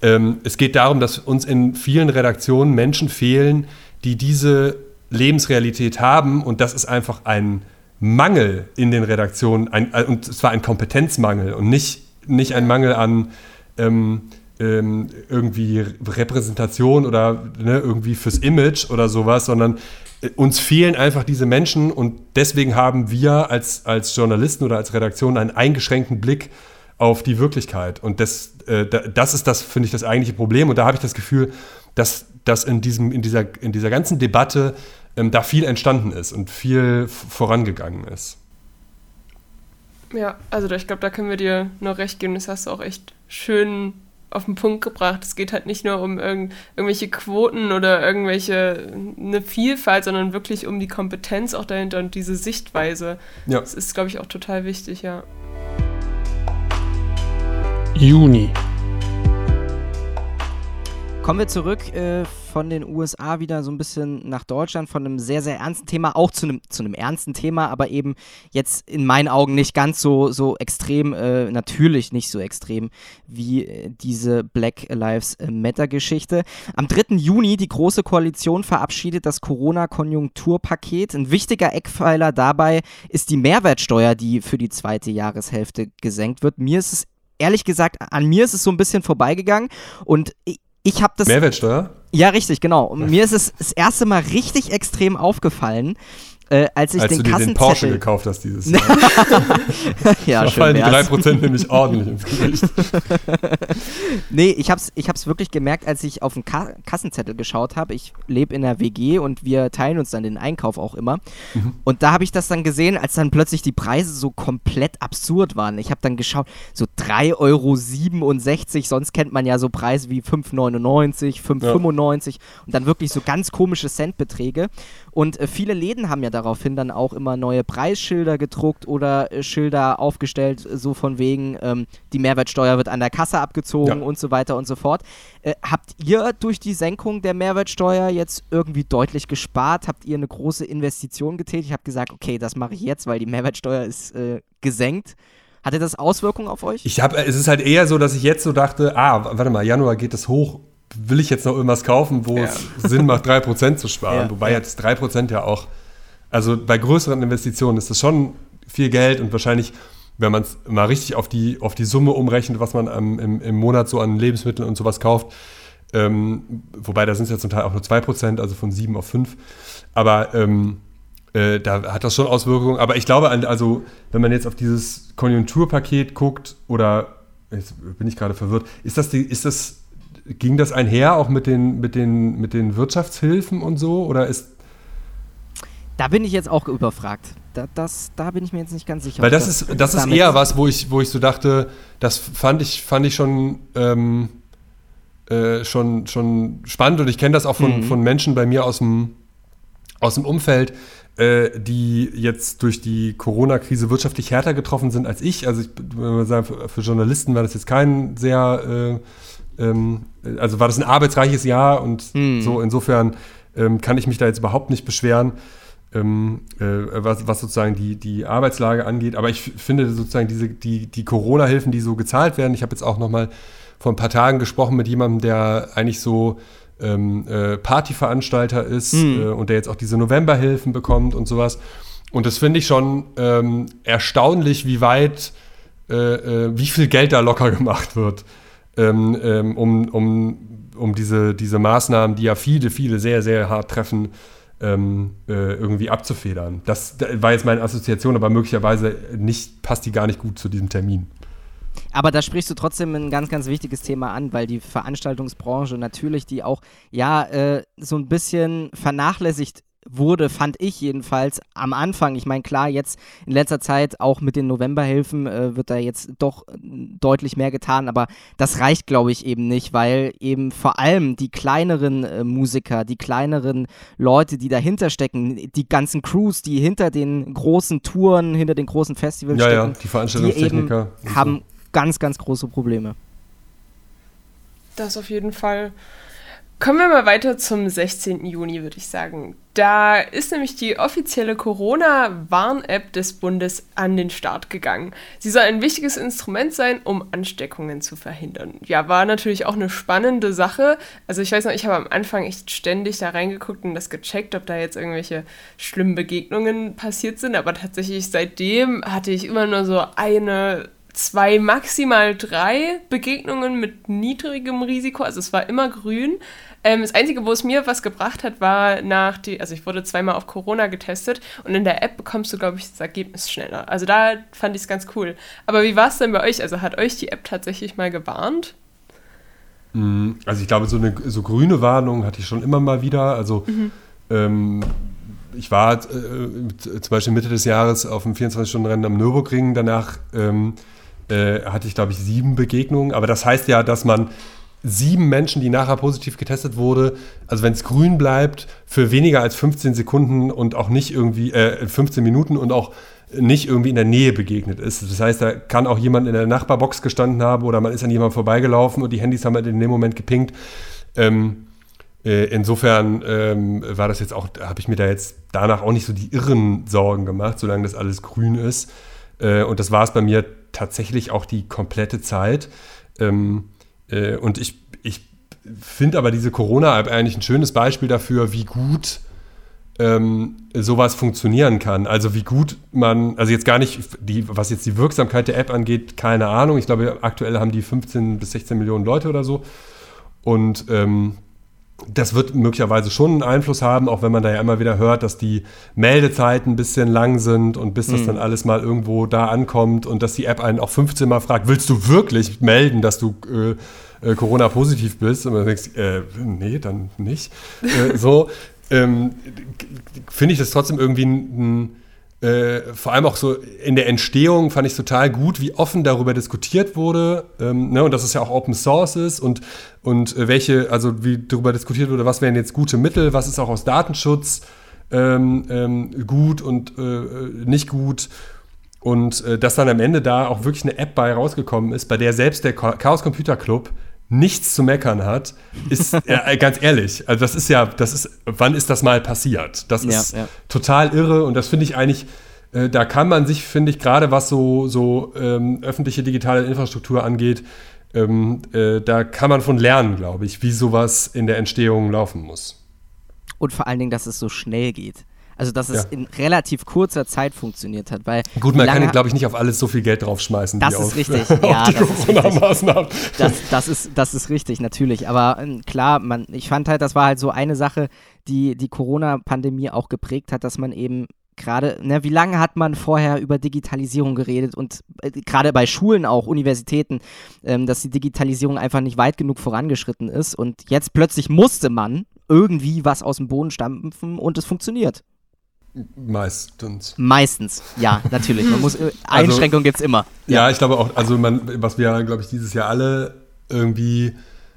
C: ähm, es geht darum, dass uns in vielen Redaktionen Menschen fehlen, die diese Lebensrealität haben und das ist einfach ein Mangel in den Redaktionen, ein, und zwar ein Kompetenzmangel und nicht nicht ein Mangel an, ähm, ähm, irgendwie Repräsentation oder ne, irgendwie fürs Image oder sowas, sondern äh, uns fehlen einfach diese Menschen und deswegen haben wir als, als Journalisten oder als Redaktion einen eingeschränkten Blick auf die Wirklichkeit. Und das, äh, das ist das, finde ich, das eigentliche Problem. Und da habe ich das Gefühl, dass, dass in, diesem, in, dieser, in dieser ganzen Debatte ähm, da viel entstanden ist und viel vorangegangen ist.
A: Ja, also ich glaube, da können wir dir nur recht geben. Das hast du auch echt schön auf den Punkt gebracht. Es geht halt nicht nur um irgend, irgendwelche Quoten oder irgendwelche eine Vielfalt, sondern wirklich um die Kompetenz auch dahinter und diese Sichtweise. Ja. Das ist, glaube ich, auch total wichtig, ja.
B: Juni. Kommen wir zurück äh, von den USA wieder so ein bisschen nach Deutschland, von einem sehr, sehr ernsten Thema, auch zu einem, zu einem ernsten Thema, aber eben jetzt in meinen Augen nicht ganz so, so extrem, äh, natürlich nicht so extrem wie äh, diese Black Lives Matter-Geschichte. Am 3. Juni die Große Koalition verabschiedet das Corona-Konjunkturpaket. Ein wichtiger Eckpfeiler dabei ist die Mehrwertsteuer, die für die zweite Jahreshälfte gesenkt wird. Mir ist es ehrlich gesagt, an mir ist es so ein bisschen vorbeigegangen und ich, habe das.
C: Mehrwertsteuer?
B: Ja, richtig, genau. Und mir ist es das erste Mal richtig extrem aufgefallen, äh, als ich
C: als
B: den
C: du dir den Porsche gekauft hast dieses Jahr.
B: ja,
C: da fallen die 3% nämlich ordentlich ins Gesicht.
B: nee, ich hab's, ich hab's wirklich gemerkt, als ich auf den Ka Kassenzettel geschaut habe. Ich lebe in der WG und wir teilen uns dann den Einkauf auch immer. Mhm. Und da habe ich das dann gesehen, als dann plötzlich die Preise so komplett absurd waren. Ich habe dann geschaut, so 3,67 Euro, sonst kennt man ja so Preise wie 5,99, 5,95 ja. und dann wirklich so ganz komische Centbeträge. Und äh, viele Läden haben ja daraufhin dann auch immer neue Preisschilder gedruckt oder äh, Schilder aufgestellt, so von wegen, ähm, die Mehrwertsteuer wird an der Kasse abgezogen ja. und so weiter und so fort. Äh, habt ihr durch die Senkung der Mehrwertsteuer jetzt irgendwie deutlich gespart? Habt ihr eine große Investition getätigt? Ich habe gesagt, okay, das mache ich jetzt, weil die Mehrwertsteuer ist äh, gesenkt. Hatte das Auswirkungen auf euch?
C: Ich habe, es ist halt eher so, dass ich jetzt so dachte, ah, warte mal, Januar geht es hoch will ich jetzt noch irgendwas kaufen, wo ja. es Sinn macht, 3% zu sparen. Ja, Wobei ja. jetzt 3% ja auch, also bei größeren Investitionen ist das schon viel Geld und wahrscheinlich, wenn man es mal richtig auf die, auf die Summe umrechnet, was man am, im, im Monat so an Lebensmitteln und sowas kauft, ähm, wobei da sind es ja zum Teil auch nur 2%, also von 7 auf 5. Aber ähm, äh, da hat das schon Auswirkungen. Aber ich glaube, also wenn man jetzt auf dieses Konjunkturpaket guckt oder jetzt bin ich gerade verwirrt, ist das, die, ist das ging das einher auch mit den, mit den, mit den Wirtschaftshilfen und so? Oder ist.
B: Da bin ich jetzt auch überfragt. Da, das, da bin ich mir jetzt nicht ganz sicher.
C: Weil das, das ist, das ist eher was, wo ich, wo ich so dachte, das fand ich, fand ich schon, ähm, äh, schon, schon spannend und ich kenne das auch von, mhm. von Menschen bei mir aus dem, aus dem Umfeld, äh, die jetzt durch die Corona-Krise wirtschaftlich härter getroffen sind als ich. Also ich würde sagen, für, für, Journalisten war das jetzt kein sehr äh, ähm, also war das ein arbeitsreiches Jahr und hm. so insofern ähm, kann ich mich da jetzt überhaupt nicht beschweren, ähm, äh, was, was, sozusagen die, die Arbeitslage angeht. Aber ich finde sozusagen diese, die, die Corona-Hilfen, die so gezahlt werden, ich habe jetzt auch noch mal vor ein paar Tagen gesprochen mit jemandem, der eigentlich so ähm, äh, Partyveranstalter ist hm. äh, und der jetzt auch diese Novemberhilfen bekommt und sowas. Und das finde ich schon ähm, erstaunlich, wie weit, äh, äh, wie viel Geld da locker gemacht wird ähm, ähm, um, um, um diese, diese Maßnahmen, die ja viele, viele sehr, sehr hart treffen, ähm, äh, irgendwie abzufedern. Das, war jetzt meine Assoziation, aber möglicherweise nicht, passt die gar nicht gut zu diesem Termin.
B: Aber da sprichst du trotzdem ein ganz, ganz wichtiges Thema an, weil die Veranstaltungsbranche natürlich, die auch ja äh, so ein bisschen vernachlässigt wurde, fand ich jedenfalls am Anfang. Ich meine, klar, jetzt in letzter Zeit auch mit den Novemberhilfen äh, wird da jetzt doch äh, deutlich mehr getan, aber das reicht, glaube ich, eben nicht, weil eben vor allem die kleineren äh, Musiker, die kleineren Leute, die dahinter stecken, die ganzen Crews, die hinter den großen Touren, hinter den großen Festivals
C: ja,
B: stecken,
C: ja, die Veranstaltungstechniker
B: die haben ganz, ganz große Probleme.
A: Das auf jeden Fall. Kommen wir mal weiter zum 16. Juni, würde ich sagen. Da ist nämlich die offizielle Corona-Warn-App des Bundes an den Start gegangen. Sie soll ein wichtiges Instrument sein, um Ansteckungen zu verhindern. Ja, war natürlich auch eine spannende Sache. Also ich weiß noch, ich habe am Anfang echt ständig da reingeguckt und das gecheckt, ob da jetzt irgendwelche schlimmen Begegnungen passiert sind. Aber tatsächlich seitdem hatte ich immer nur so eine zwei, maximal drei Begegnungen mit niedrigem Risiko. Also es war immer grün. Ähm, das Einzige, wo es mir was gebracht hat, war nach die, also ich wurde zweimal auf Corona getestet und in der App bekommst du, glaube ich, das Ergebnis schneller. Also da fand ich es ganz cool. Aber wie war es denn bei euch? Also hat euch die App tatsächlich mal gewarnt?
C: Mm, also ich glaube, so eine so grüne Warnung hatte ich schon immer mal wieder. Also mhm. ähm, ich war äh, zum Beispiel Mitte des Jahres auf dem 24-Stunden-Rennen am Nürburgring. Danach ähm, äh, hatte ich, glaube ich, sieben Begegnungen. Aber das heißt ja, dass man sieben Menschen, die nachher positiv getestet wurde, also wenn es grün bleibt, für weniger als 15 Sekunden und auch nicht irgendwie, äh, 15 Minuten und auch nicht irgendwie in der Nähe begegnet ist. Das heißt, da kann auch jemand in der Nachbarbox gestanden haben oder man ist an jemandem vorbeigelaufen und die Handys haben halt in dem Moment gepinkt. Ähm, äh, insofern ähm, war das jetzt auch, habe ich mir da jetzt danach auch nicht so die irren Sorgen gemacht, solange das alles grün ist. Äh, und das war es bei mir tatsächlich auch die komplette Zeit. Ähm, äh, und ich, ich finde aber diese Corona-App eigentlich ein schönes Beispiel dafür, wie gut ähm, sowas funktionieren kann. Also wie gut man, also jetzt gar nicht, die, was jetzt die Wirksamkeit der App angeht, keine Ahnung. Ich glaube, aktuell haben die 15 bis 16 Millionen Leute oder so. Und ähm, das wird möglicherweise schon einen Einfluss haben, auch wenn man da ja immer wieder hört, dass die Meldezeiten ein bisschen lang sind und bis das hm. dann alles mal irgendwo da ankommt und dass die App einen auch 15 Mal fragt, willst du wirklich melden, dass du äh, äh, Corona-positiv bist? Und man denkt, äh, nee, dann nicht. Äh, so ähm, finde ich das trotzdem irgendwie ein, ein äh, vor allem auch so in der Entstehung fand ich total gut, wie offen darüber diskutiert wurde. Ähm, ne, und dass es ja auch Open Source ist und, und äh, welche, also wie darüber diskutiert wurde, was wären jetzt gute Mittel, was ist auch aus Datenschutz ähm, ähm, gut und äh, nicht gut. Und äh, dass dann am Ende da auch wirklich eine App bei rausgekommen ist, bei der selbst der Chaos Computer Club nichts zu meckern hat, ist äh, ganz ehrlich, also das ist ja, das ist, wann ist das mal passiert? Das ist ja, ja. total irre und das finde ich eigentlich, äh, da kann man sich, finde ich, gerade was so, so ähm, öffentliche digitale Infrastruktur angeht, ähm, äh, da kann man von lernen, glaube ich, wie sowas in der Entstehung laufen muss.
B: Und vor allen Dingen, dass es so schnell geht. Also, dass es ja. in relativ kurzer Zeit funktioniert hat. Weil
C: Gut, man kann, glaube ich, nicht auf alles so viel Geld draufschmeißen.
B: Das ist auf, richtig. ja, das ist richtig. Das, das, ist, das ist richtig, natürlich. Aber äh, klar, man, ich fand halt, das war halt so eine Sache, die die Corona-Pandemie auch geprägt hat, dass man eben gerade, ne, wie lange hat man vorher über Digitalisierung geredet und äh, gerade bei Schulen auch, Universitäten, ähm, dass die Digitalisierung einfach nicht weit genug vorangeschritten ist und jetzt plötzlich musste man irgendwie was aus dem Boden stampfen und es funktioniert.
C: Meistens.
B: Meistens, ja, natürlich. Man muss, äh, also, Einschränkungen gibt es immer.
C: Ja. ja. ich glaube auch, also man, was wir, glaube ich, dieses Jahr alle irgendwie,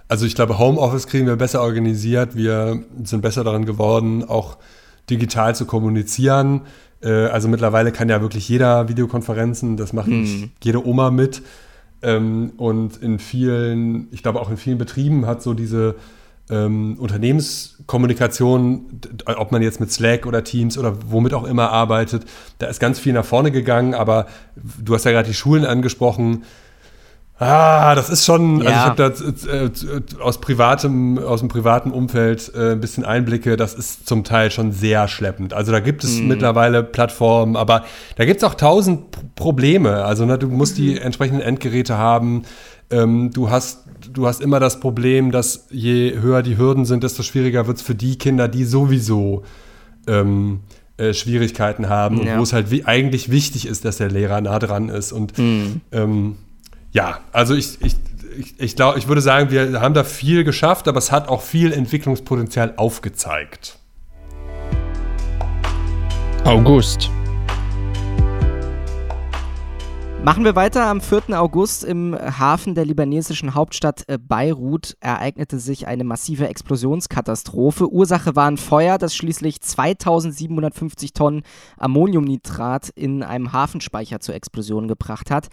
C: also ich glaube, Homeoffice kriegen wir besser organisiert, wir sind besser daran geworden, auch digital zu kommunizieren. Äh, also mittlerweile kann ja wirklich jeder Videokonferenzen, das macht hm. jede Oma mit. Ähm, und in vielen, ich glaube auch in vielen Betrieben hat so diese ähm, Unternehmenskommunikation, ob man jetzt mit Slack oder Teams oder womit auch immer arbeitet, da ist ganz viel nach vorne gegangen, aber du hast ja gerade die Schulen angesprochen. Ah, das ist schon, ja. also ich habe da äh, aus privatem, aus dem privaten Umfeld äh, ein bisschen Einblicke, das ist zum Teil schon sehr schleppend. Also da gibt es mhm. mittlerweile Plattformen, aber da gibt es auch tausend Probleme. Also ne, du musst die mhm. entsprechenden Endgeräte haben, ähm, du hast du hast immer das Problem, dass je höher die Hürden sind, desto schwieriger wird es für die Kinder, die sowieso ähm, äh, Schwierigkeiten haben ja. und wo es halt wie, eigentlich wichtig ist, dass der Lehrer nah dran ist. Und mhm. ähm, ja, also ich, ich, ich, ich glaube, ich würde sagen, wir haben da viel geschafft, aber es hat auch viel Entwicklungspotenzial aufgezeigt.
D: August.
B: Machen wir weiter. Am 4. August im Hafen der libanesischen Hauptstadt äh, Beirut ereignete sich eine massive Explosionskatastrophe. Ursache war ein Feuer, das schließlich 2750 Tonnen Ammoniumnitrat in einem Hafenspeicher zur Explosion gebracht hat.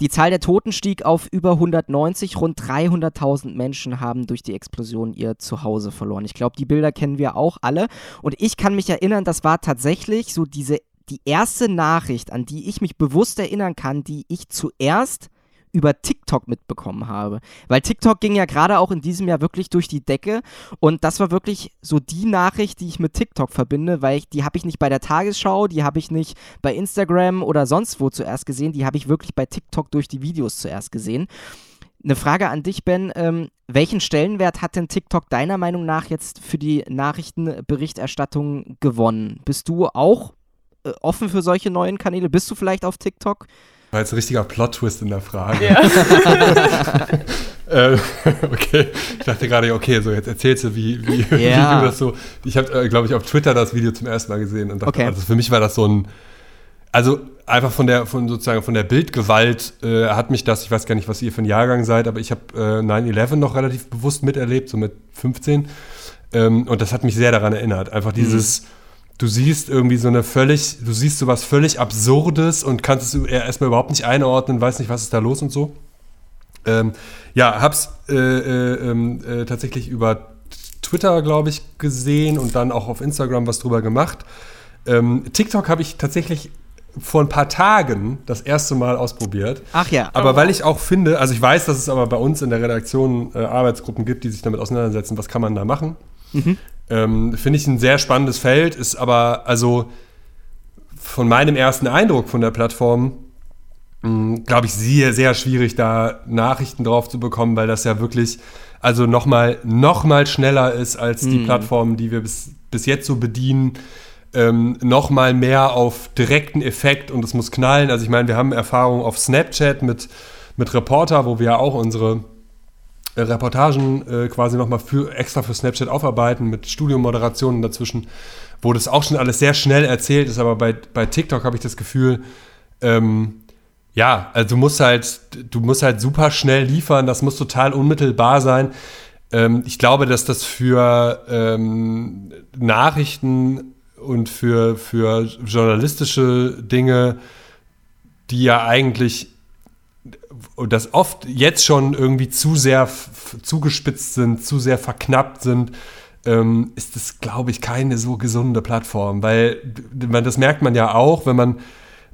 B: Die Zahl der Toten stieg auf über 190. Rund 300.000 Menschen haben durch die Explosion ihr Zuhause verloren. Ich glaube, die Bilder kennen wir auch alle. Und ich kann mich erinnern, das war tatsächlich so diese die erste Nachricht, an die ich mich bewusst erinnern kann, die ich zuerst über TikTok mitbekommen habe. Weil TikTok ging ja gerade auch in diesem Jahr wirklich durch die Decke und das war wirklich so die Nachricht, die ich mit TikTok verbinde, weil ich, die habe ich nicht bei der Tagesschau, die habe ich nicht bei Instagram oder sonst wo zuerst gesehen, die habe ich wirklich bei TikTok durch die Videos zuerst gesehen. Eine Frage an dich, Ben. Ähm, welchen Stellenwert hat denn TikTok deiner Meinung nach jetzt für die Nachrichtenberichterstattung gewonnen? Bist du auch äh, offen für solche neuen Kanäle? Bist du vielleicht auf TikTok?
C: War jetzt ein richtiger Plot-Twist in der Frage. Ja. äh, okay, ich dachte gerade, okay, so jetzt erzählst du, wie, wie, ja. wie du das so. Ich habe, äh, glaube ich, auf Twitter das Video zum ersten Mal gesehen und dachte, okay. also für mich war das so ein. Also einfach von der, von sozusagen von der Bildgewalt äh, hat mich das, ich weiß gar nicht, was ihr für ein Jahrgang seid, aber ich habe äh, 9-11 noch relativ bewusst miterlebt, so mit 15. Ähm, und das hat mich sehr daran erinnert. Einfach dieses. Mhm du siehst irgendwie so eine völlig, du siehst so was völlig Absurdes und kannst es erstmal überhaupt nicht einordnen, weißt nicht, was ist da los und so. Ähm, ja, hab's äh, äh, ähm, äh, tatsächlich über Twitter, glaube ich, gesehen und dann auch auf Instagram was drüber gemacht. Ähm, TikTok habe ich tatsächlich vor ein paar Tagen das erste Mal ausprobiert.
B: Ach ja.
C: Aber weil ich auch finde, also ich weiß, dass es aber bei uns in der Redaktion äh, Arbeitsgruppen gibt, die sich damit auseinandersetzen, was kann man da machen. Mhm. Ähm, Finde ich ein sehr spannendes Feld, ist aber also von meinem ersten Eindruck von der Plattform, hm, glaube ich, sehr, sehr schwierig, da Nachrichten drauf zu bekommen, weil das ja wirklich also nochmal noch mal schneller ist als die mhm. Plattformen, die wir bis, bis jetzt so bedienen. Ähm, noch mal mehr auf direkten Effekt und es muss knallen. Also ich meine, wir haben Erfahrung auf Snapchat mit, mit Reporter, wo wir ja auch unsere äh, Reportagen äh, quasi nochmal für, extra für Snapchat aufarbeiten mit Studiomoderationen dazwischen, wo das auch schon alles sehr schnell erzählt ist, aber bei, bei TikTok habe ich das Gefühl, ähm, ja, also du musst halt, du musst halt super schnell liefern, das muss total unmittelbar sein. Ähm, ich glaube, dass das für ähm, Nachrichten und für, für journalistische Dinge, die ja eigentlich das oft jetzt schon irgendwie zu sehr zugespitzt sind, zu sehr verknappt sind, ähm, ist das, glaube ich, keine so gesunde Plattform. Weil man, das merkt man ja auch, wenn man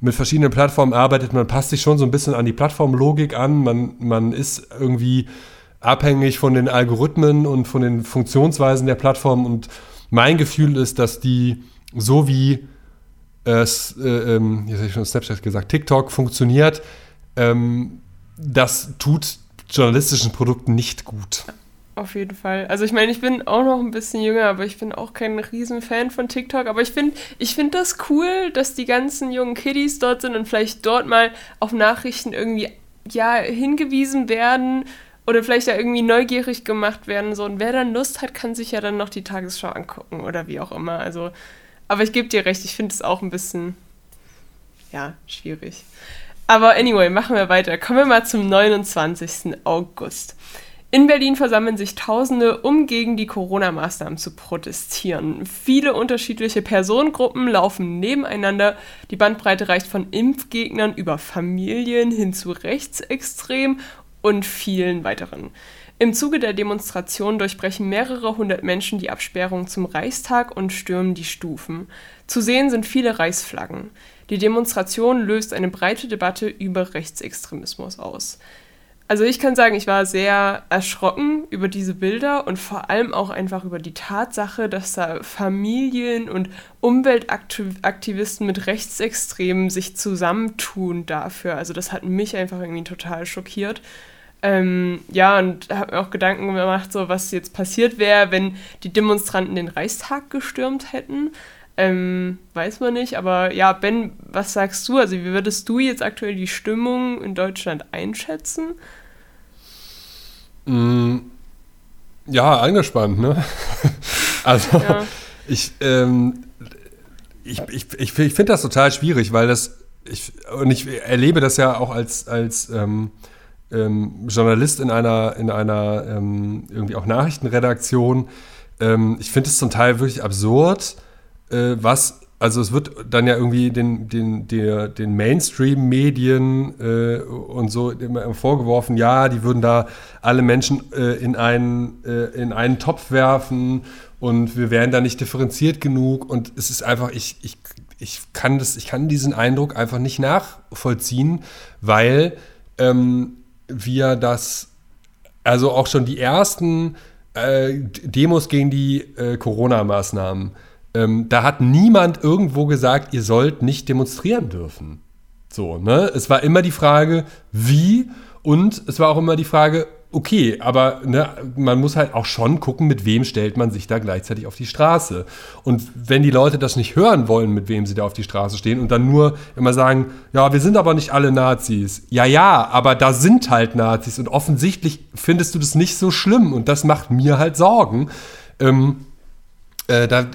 C: mit verschiedenen Plattformen arbeitet, man passt sich schon so ein bisschen an die Plattformlogik an. Man, man ist irgendwie abhängig von den Algorithmen und von den Funktionsweisen der Plattform. Und mein Gefühl ist, dass die so wie äh, äh, ähm, jetzt habe ich schon Snapchat gesagt, TikTok funktioniert, ähm, das tut journalistischen Produkten nicht gut.
A: Auf jeden Fall. Also ich meine, ich bin auch noch ein bisschen jünger, aber ich bin auch kein Riesenfan von TikTok. Aber ich finde ich find das cool, dass die ganzen jungen Kiddies dort sind und vielleicht dort mal auf Nachrichten irgendwie ja, hingewiesen werden oder vielleicht da irgendwie neugierig gemacht werden. So. Und wer dann Lust hat, kann sich ja dann noch die Tagesschau angucken oder wie auch immer. Also, aber ich gebe dir recht, ich finde es auch ein bisschen ja, schwierig. Aber anyway, machen wir weiter. Kommen wir mal zum 29. August. In Berlin versammeln sich Tausende, um gegen die Corona-Maßnahmen zu protestieren. Viele unterschiedliche Personengruppen laufen nebeneinander. Die Bandbreite reicht von Impfgegnern über Familien hin zu Rechtsextremen und vielen weiteren. Im Zuge der Demonstration durchbrechen mehrere hundert Menschen die Absperrung zum Reichstag und stürmen die Stufen. Zu sehen sind viele Reichsflaggen. Die Demonstration löst eine breite Debatte über Rechtsextremismus aus. Also ich kann sagen, ich war sehr erschrocken über diese Bilder und vor allem auch einfach über die Tatsache, dass da Familien und Umweltaktivisten mit Rechtsextremen sich zusammentun dafür. Also das hat mich einfach irgendwie total schockiert. Ähm, ja, und habe mir auch Gedanken gemacht, so was jetzt passiert wäre, wenn die Demonstranten den Reichstag gestürmt hätten. Ähm, weiß man nicht, aber ja, Ben, was sagst du? Also, wie würdest du jetzt aktuell die Stimmung in Deutschland einschätzen?
C: Mm, ja, angespannt, ne? also, ja. ich, ähm, ich, ich, ich, ich finde das total schwierig, weil das, ich, und ich erlebe das ja auch als, als ähm, ähm, Journalist in einer, in einer ähm, irgendwie auch Nachrichtenredaktion. Ähm, ich finde es zum Teil wirklich absurd, äh, was, also es wird dann ja irgendwie den, den, der, den Mainstream-Medien äh, und so immer vorgeworfen, ja, die würden da alle Menschen äh, in, einen, äh, in einen Topf werfen und wir wären da nicht differenziert genug. Und es ist einfach, ich, ich, ich, kann, das, ich kann diesen Eindruck einfach nicht nachvollziehen, weil ähm, wir das, also auch schon die ersten äh, Demos gegen die äh, Corona-Maßnahmen, ähm, da hat niemand irgendwo gesagt, ihr sollt nicht demonstrieren dürfen. So, ne? Es war immer die Frage, wie und es war auch immer die Frage, okay, aber ne, man muss halt auch schon gucken, mit wem stellt man sich da gleichzeitig auf die Straße. Und wenn die Leute das nicht hören wollen, mit wem sie da auf die Straße stehen und dann nur immer sagen, ja, wir sind aber nicht alle Nazis. Ja, ja, aber da sind halt Nazis und offensichtlich findest du das nicht so schlimm und das macht mir halt Sorgen. Ähm, äh, da,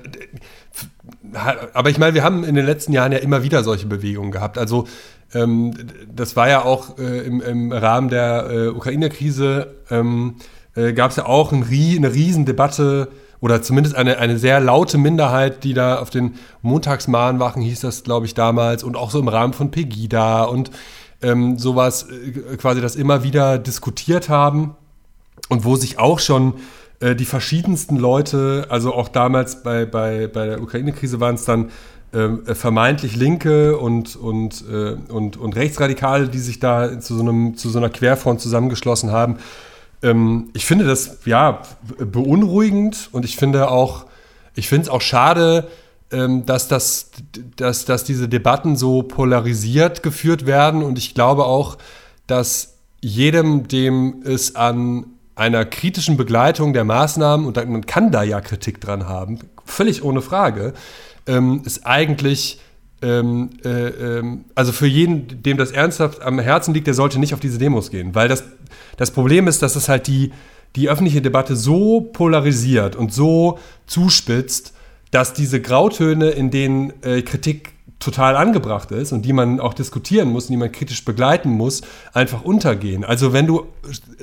C: aber ich meine, wir haben in den letzten Jahren ja immer wieder solche Bewegungen gehabt. Also ähm, das war ja auch äh, im, im, Rahmen der äh, Ukraine-Krise, ähm, äh, gab es ja auch ein, eine Riesendebatte oder zumindest eine, eine sehr laute Minderheit, die da auf den Montagsmahnwachen hieß das, glaube ich, damals und auch so im Rahmen von Pegida und ähm, sowas äh, quasi das immer wieder diskutiert haben und wo sich auch schon äh, die verschiedensten Leute, also auch damals bei, bei, bei der Ukraine-Krise waren es dann ähm, äh, vermeintlich Linke und, und, äh, und, und Rechtsradikale, die sich da zu so, einem, zu so einer Querfront zusammengeschlossen haben. Ähm, ich finde das ja beunruhigend und ich finde auch, ich finde es auch schade, ähm, dass, das, dass, dass diese Debatten so polarisiert geführt werden und ich glaube auch, dass jedem, dem es an einer kritischen Begleitung der Maßnahmen, und man kann da ja Kritik dran haben, völlig ohne Frage, ähm, ist eigentlich, ähm, äh, ähm, also für jeden, dem das ernsthaft am Herzen liegt, der sollte nicht auf diese Demos gehen, weil das, das Problem ist, dass es halt die, die öffentliche Debatte so polarisiert und so zuspitzt, dass diese Grautöne, in denen äh, Kritik total angebracht ist und die man auch diskutieren muss und die man kritisch begleiten muss, einfach untergehen. Also wenn du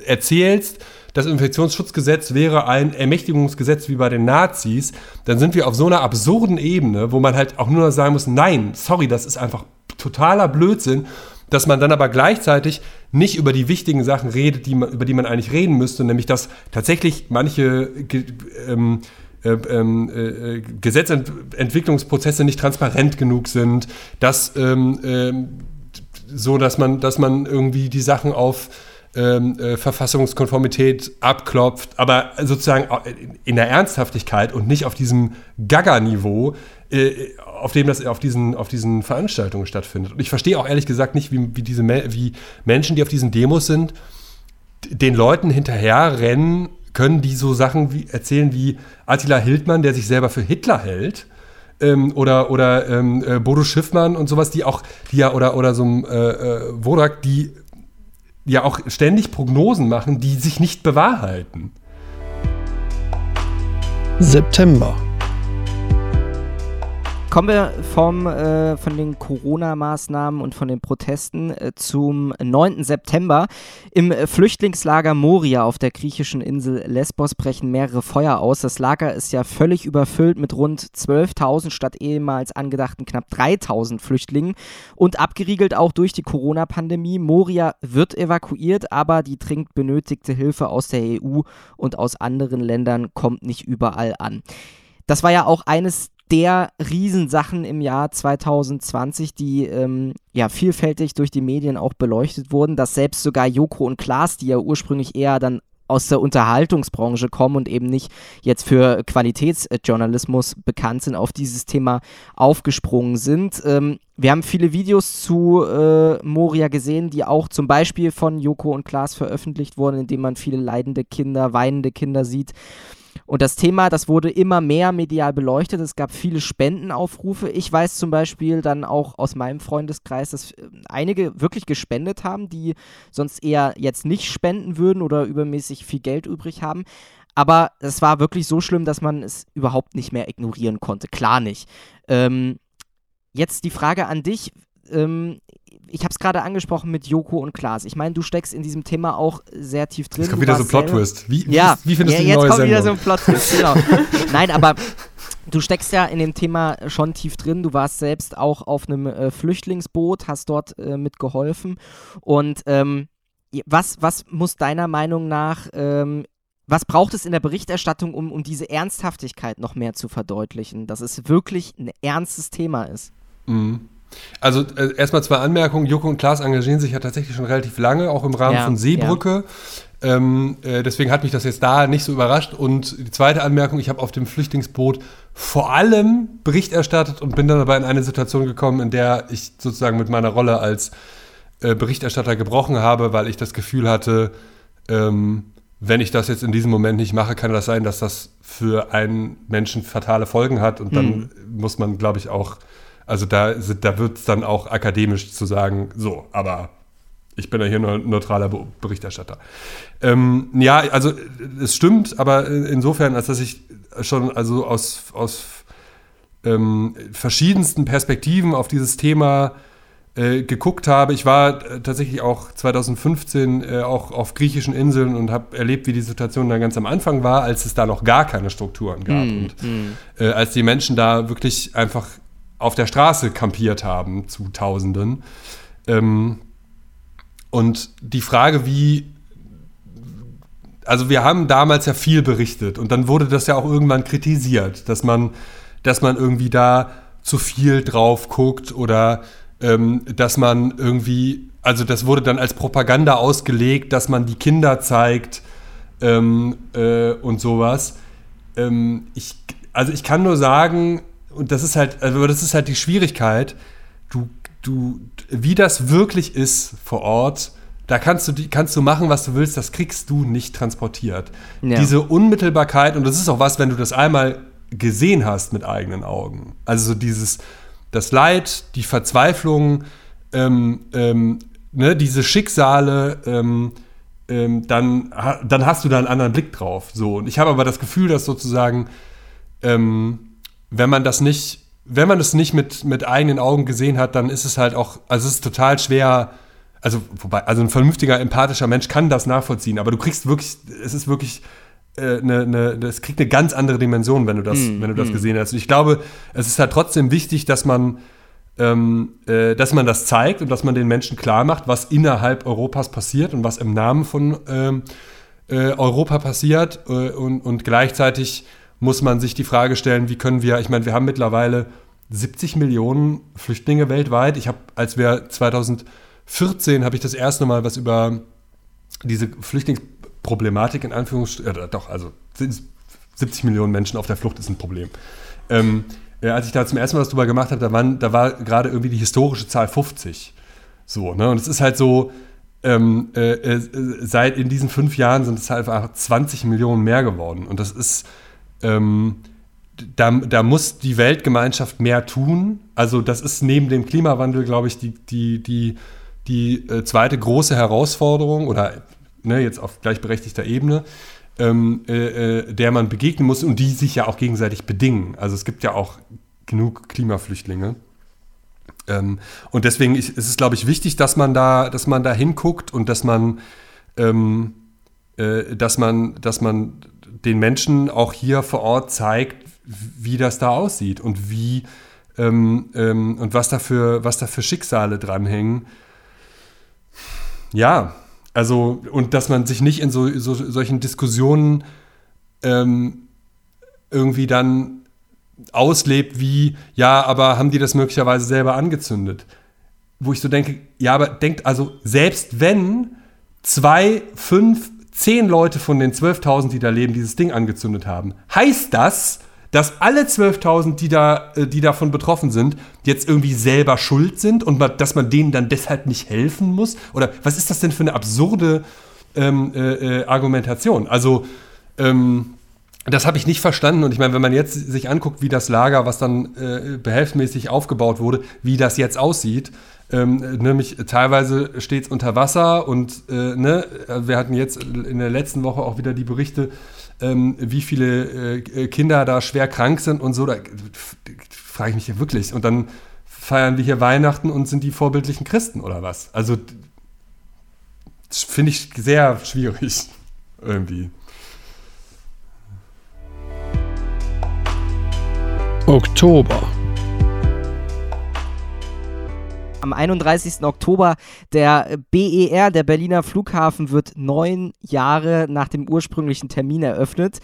C: erzählst, das Infektionsschutzgesetz wäre ein Ermächtigungsgesetz wie bei den Nazis, dann sind wir auf so einer absurden Ebene, wo man halt auch nur sagen muss, nein, sorry, das ist einfach totaler Blödsinn, dass man dann aber gleichzeitig nicht über die wichtigen Sachen redet, die man, über die man eigentlich reden müsste, nämlich dass tatsächlich manche ähm, äh, ähm, äh, Gesetzentwicklungsprozesse nicht transparent genug sind, dass ähm, äh, so, dass man, dass man irgendwie die Sachen auf ähm, äh, Verfassungskonformität abklopft, aber sozusagen in der Ernsthaftigkeit und nicht auf diesem Gaga-Niveau, äh, auf dem das auf diesen, auf diesen Veranstaltungen stattfindet. Und ich verstehe auch ehrlich gesagt nicht, wie, wie, diese, wie Menschen, die auf diesen Demos sind, den Leuten hinterher rennen können, die so Sachen wie, erzählen wie Attila Hildmann, der sich selber für Hitler hält. Ähm, oder oder ähm, äh, Bodo Schiffmann und sowas, die auch, die ja, oder, oder so ein äh, äh, Wodak, die ja auch ständig Prognosen machen, die sich nicht bewahrheiten.
D: September.
B: Kommen wir vom, äh, von den Corona-Maßnahmen und von den Protesten äh, zum 9. September. Im äh, Flüchtlingslager Moria auf der griechischen Insel Lesbos brechen mehrere Feuer aus. Das Lager ist ja völlig überfüllt mit rund 12.000 statt ehemals angedachten knapp 3.000 Flüchtlingen und abgeriegelt auch durch die Corona-Pandemie. Moria wird evakuiert, aber die dringend benötigte Hilfe aus der EU und aus anderen Ländern kommt nicht überall an. Das war ja auch eines der Riesensachen im Jahr 2020, die ähm, ja vielfältig durch die Medien auch beleuchtet wurden, dass selbst sogar Joko und Klaas, die ja ursprünglich eher dann aus der Unterhaltungsbranche kommen und eben nicht jetzt für Qualitätsjournalismus bekannt sind, auf dieses Thema aufgesprungen sind. Ähm, wir haben viele Videos zu äh, Moria gesehen, die auch zum Beispiel von Joko und Klaas veröffentlicht wurden, in denen man viele leidende Kinder, weinende Kinder sieht. Und das Thema, das wurde immer mehr medial beleuchtet. Es gab viele Spendenaufrufe. Ich weiß zum Beispiel dann auch aus meinem Freundeskreis, dass äh, einige wirklich gespendet haben, die sonst eher jetzt nicht spenden würden oder übermäßig viel Geld übrig haben. Aber es war wirklich so schlimm, dass man es überhaupt nicht mehr ignorieren konnte. Klar nicht. Ähm, jetzt die Frage an dich. Ähm, ich habe es gerade angesprochen mit Joko und Klaas. Ich meine, du steckst in diesem Thema auch sehr tief drin.
C: Jetzt kommt wieder so ein Plot-Twist.
B: Wie, ja, wie, wie findest ja, du die neue Sendung? Jetzt kommt wieder so ein Plot-Twist, genau. Nein, aber du steckst ja in dem Thema schon tief drin. Du warst selbst auch auf einem äh, Flüchtlingsboot, hast dort äh, mitgeholfen. Und ähm, was, was muss deiner Meinung nach ähm, was braucht es in der Berichterstattung, um, um diese Ernsthaftigkeit noch mehr zu verdeutlichen, dass es wirklich ein ernstes Thema ist?
C: Mhm. Also äh, erstmal zwei Anmerkungen. Joko und Klaas engagieren sich ja tatsächlich schon relativ lange, auch im Rahmen ja, von Seebrücke. Ja. Ähm, äh, deswegen hat mich das jetzt da nicht so überrascht. Und die zweite Anmerkung, ich habe auf dem Flüchtlingsboot vor allem Bericht erstattet und bin dann dabei in eine Situation gekommen, in der ich sozusagen mit meiner Rolle als äh, Berichterstatter gebrochen habe, weil ich das Gefühl hatte, ähm, wenn ich das jetzt in diesem Moment nicht mache, kann das sein, dass das für einen Menschen fatale Folgen hat. Und dann mhm. muss man, glaube ich, auch, also da, da wird es dann auch akademisch zu sagen, so, aber ich bin ja hier nur neutraler Berichterstatter. Ähm, ja, also es stimmt, aber insofern, als dass ich schon also aus, aus ähm, verschiedensten Perspektiven auf dieses Thema äh, geguckt habe. Ich war tatsächlich auch 2015 äh, auch auf griechischen Inseln und habe erlebt, wie die Situation da ganz am Anfang war, als es da noch gar keine Strukturen gab. Mm, und mm. Äh, als die Menschen da wirklich einfach auf der Straße kampiert haben zu Tausenden. Ähm, und die Frage, wie also wir haben damals ja viel berichtet und dann wurde das ja auch irgendwann kritisiert, dass man, dass man irgendwie da zu viel drauf guckt oder ähm, dass man irgendwie, also das wurde dann als Propaganda ausgelegt, dass man die Kinder zeigt ähm, äh, und sowas. Ähm, ich, also ich kann nur sagen, und das ist halt, also das ist halt die Schwierigkeit, du, du, wie das wirklich ist vor Ort, da kannst du, kannst du machen, was du willst, das kriegst du nicht transportiert. Ja. Diese Unmittelbarkeit, und das ist auch was, wenn du das einmal gesehen hast mit eigenen Augen. Also so dieses, das Leid, die Verzweiflung, ähm, ähm, ne, diese Schicksale, ähm, ähm dann, dann hast du da einen anderen Blick drauf. So. Und ich habe aber das Gefühl, dass sozusagen, ähm, wenn man das nicht, wenn man es nicht mit, mit eigenen Augen gesehen hat, dann ist es halt auch, also es ist total schwer, also wobei, also ein vernünftiger, empathischer Mensch kann das nachvollziehen, aber du kriegst wirklich, es ist wirklich äh, eine, eine, das kriegt eine ganz andere Dimension, wenn du das, mm, wenn du das mm. gesehen hast. Und ich glaube, es ist halt trotzdem wichtig, dass man, ähm, äh, dass man das zeigt und dass man den Menschen klar macht, was innerhalb Europas passiert und was im Namen von ähm, äh, Europa passiert. Äh, und, und gleichzeitig muss man sich die Frage stellen, wie können wir, ich meine, wir haben mittlerweile 70 Millionen Flüchtlinge weltweit. Ich habe, als wir 2014 habe ich das erste Mal was über diese Flüchtlings Problematik in Anführungsstrichen, äh, doch, also 70 Millionen Menschen auf der Flucht ist ein Problem. Ähm, äh, als ich da zum ersten Mal was drüber gemacht habe, da, da war gerade irgendwie die historische Zahl 50. So, ne? Und es ist halt so, ähm, äh, äh, seit in diesen fünf Jahren sind es halt einfach 20 Millionen mehr geworden. Und das ist, ähm, da, da muss die Weltgemeinschaft mehr tun. Also, das ist neben dem Klimawandel, glaube ich, die, die, die, die äh, zweite große Herausforderung oder ne, jetzt auf gleichberechtigter Ebene, ähm, äh, äh, der man begegnen muss und die sich ja auch gegenseitig bedingen. Also es gibt ja auch genug Klimaflüchtlinge. Ähm, und deswegen ist, es, glaube ich, wichtig, dass man da, dass man da hinguckt und dass man, ähm, äh, dass man, dass man den Menschen auch hier vor Ort zeigt, wie das da aussieht und wie ähm, ähm, und was da für, was da Schicksale dranhängen. Ja, also, und dass man sich nicht in so, so solchen Diskussionen ähm, irgendwie dann auslebt wie, ja, aber haben die das möglicherweise selber angezündet? Wo ich so denke, ja, aber denkt, also selbst wenn zwei, fünf, zehn Leute von den 12.000, die da leben, dieses Ding angezündet haben, heißt das, dass alle 12.000, die, da, äh, die davon betroffen sind, jetzt irgendwie selber schuld sind und dass man denen dann deshalb nicht helfen muss? Oder was ist das denn für eine absurde ähm, äh, äh, Argumentation? Also, ähm, das habe ich nicht verstanden. Und ich meine, wenn man jetzt sich anguckt, wie das Lager, was dann äh, behelfsmäßig aufgebaut wurde, wie das jetzt aussieht, ähm, nämlich teilweise steht es unter Wasser und äh, ne, wir hatten jetzt in der letzten Woche auch wieder die Berichte, ähm, wie viele äh, Kinder da schwer krank sind und so. Da frage ich mich ja wirklich. Und dann feiern wir hier Weihnachten und sind die vorbildlichen Christen oder was? Also finde ich sehr schwierig irgendwie.
D: Oktober
B: am 31. Oktober. Der BER, der Berliner Flughafen, wird neun Jahre nach dem ursprünglichen Termin eröffnet.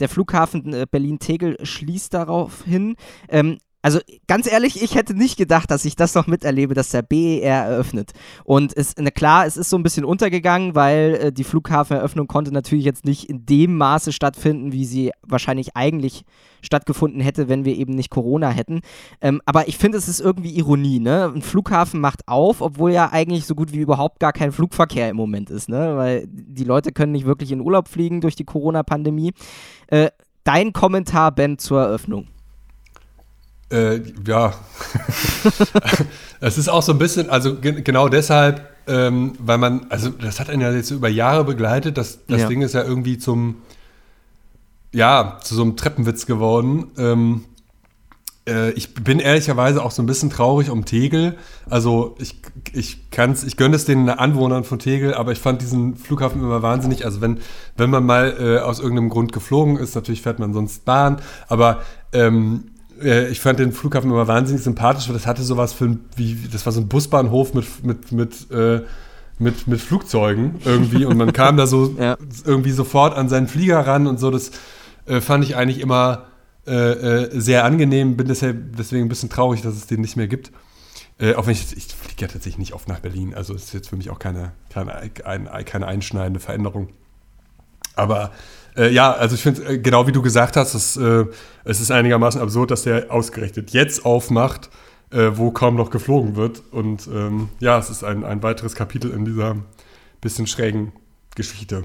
B: Der Flughafen äh, Berlin-Tegel schließt darauf hin. Ähm, Also ganz ehrlich, ich hätte nicht gedacht, dass ich das noch miterlebe, dass der BER eröffnet. Und es, na klar, es ist so ein bisschen untergegangen, weil äh, die Flughafeneröffnung konnte natürlich jetzt nicht in dem Maße stattfinden, wie sie wahrscheinlich eigentlich stattgefunden hätte, wenn wir eben nicht Corona hätten. Ähm, aber ich finde, es ist irgendwie Ironie, ne? Ein Flughafen macht auf, obwohl ja eigentlich so gut wie überhaupt gar kein Flugverkehr im Moment ist, ne? Weil die Leute können nicht wirklich in Urlaub fliegen durch die Corona-Pandemie. Äh, dein Kommentar, Ben, zur Eröffnung.
C: Äh, ja, es ist auch so ein bisschen, also ge genau deshalb, ähm, weil man, also das hat einen ja jetzt über Jahre begleitet, das, das ja. Ding ist ja irgendwie zum, ja, zu so einem Treppenwitz geworden. Ähm, äh, ich bin ehrlicherweise auch so ein bisschen traurig um Tegel. Also ich, ich kann's, ich gönne es den Anwohnern von Tegel, aber ich fand diesen Flughafen immer wahnsinnig. Also wenn, wenn man mal äh, aus irgendeinem Grund geflogen ist, natürlich fährt man sonst Bahn, aber ähm, äh, ich fand den Flughafen immer wahnsinnig sympathisch, weil das hatte sowas für wie, das war so ein Busbahnhof mit, mit, mit, äh, mit, mit Flugzeugen irgendwie und man kam da so ja. irgendwie sofort an seinen Flieger ran und so. Das äh, fand ich eigentlich immer äh, äh, sehr angenehm, bin deshalb deswegen ein bisschen traurig, dass es den nicht mehr gibt. Äh, auch wenn ich, ich fliege ja tatsächlich nicht oft nach Berlin, also ist jetzt für mich auch keine, keine, ein, keine einschneidende Veränderung. Aber äh, ja, also ich finde, äh, genau wie du gesagt hast, es, äh, es ist einigermaßen absurd, dass der ausgerechnet jetzt aufmacht, äh, wo kaum noch geflogen wird. Und ähm, ja, es ist ein, ein weiteres Kapitel in dieser bisschen schrägen Geschichte.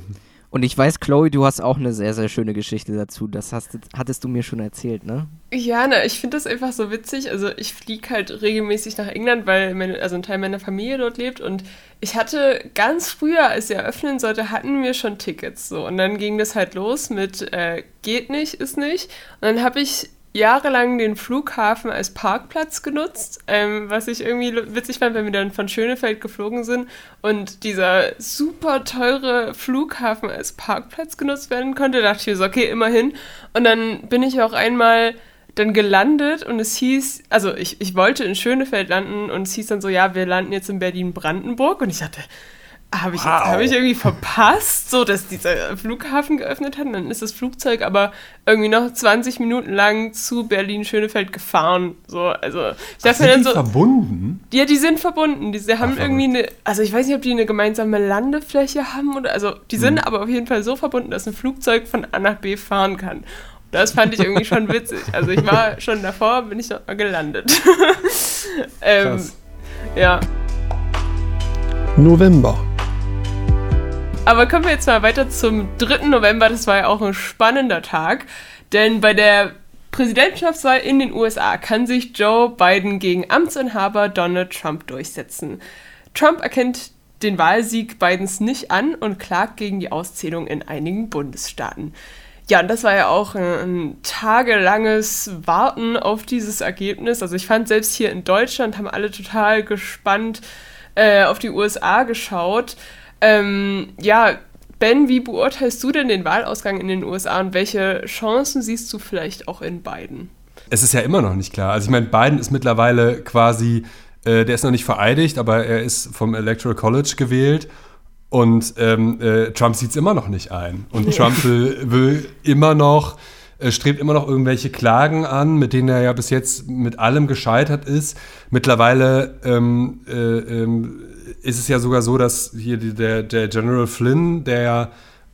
B: Und ich weiß, Chloe, du hast auch eine sehr, sehr schöne Geschichte dazu. Das hast, hattest du mir schon erzählt, ne?
A: Ja, ne, ich finde das einfach so witzig. Also ich fliege halt regelmäßig nach England, weil meine, also ein Teil meiner Familie dort lebt. Und ich hatte ganz früher, als sie eröffnen sollte, hatten wir schon Tickets. So. Und dann ging das halt los mit äh, geht nicht, ist nicht. Und dann habe ich jahrelang den Flughafen als Parkplatz genutzt, ähm, was ich irgendwie witzig fand, wenn wir dann von Schönefeld geflogen sind und dieser super teure Flughafen als Parkplatz genutzt werden konnte, dachte ich so, okay, immerhin. Und dann bin ich auch einmal dann gelandet und es hieß, also ich, ich wollte in Schönefeld landen und es hieß dann so, ja, wir landen jetzt in Berlin-Brandenburg und ich dachte, habe ich, wow. hab ich irgendwie verpasst, so dass dieser Flughafen geöffnet hat. Und dann ist das Flugzeug aber irgendwie noch 20 Minuten lang zu Berlin-Schönefeld gefahren. So, also ich
C: dachte Ach, sind die verbunden?
A: Ja, die sind verbunden. Die, die haben Ach, irgendwie eine, also ich weiß nicht, ob die eine gemeinsame Landefläche haben oder, also die sind hm. aber auf jeden Fall so verbunden, dass ein Flugzeug von A nach B fahren kann. Das fand ich irgendwie schon witzig. Also ich war schon davor, bin ich noch mal gelandet. ähm, Krass. Ja.
D: November.
A: Aber kommen wir jetzt mal weiter zum 3. November. Das war ja auch ein spannender Tag, denn bei der Präsidentschaftswahl in den USA kann sich Joe Biden gegen Amtsinhaber Donald Trump durchsetzen. Trump erkennt den Wahlsieg Bidens nicht an und klagt gegen die Auszählung in einigen Bundesstaaten. Ja, und das war ja auch ein, ein, tagelanges Warten auf dieses Ergebnis. Also ich fand selbst hier in Deutschland haben alle total gespannt äh, auf die USA geschaut. Ähm, ja, Ben, wie beurteilst du denn den Wahlausgang in den USA und welche Chancen siehst du vielleicht auch in Biden?
C: Es ist ja immer noch nicht klar. Also ich meine, Biden ist mittlerweile quasi, äh, der ist noch nicht vereidigt, aber er ist vom Electoral College gewählt. Und ähm, äh, Trump sieht es immer noch nicht ein. Und Trump will, will immer noch, äh, strebt immer noch irgendwelche Klagen an, mit denen er ja bis jetzt mit allem gescheitert ist. Mittlerweile ähm, äh, ähm, ist es ja sogar so, dass hier der, der General Flynn, der ja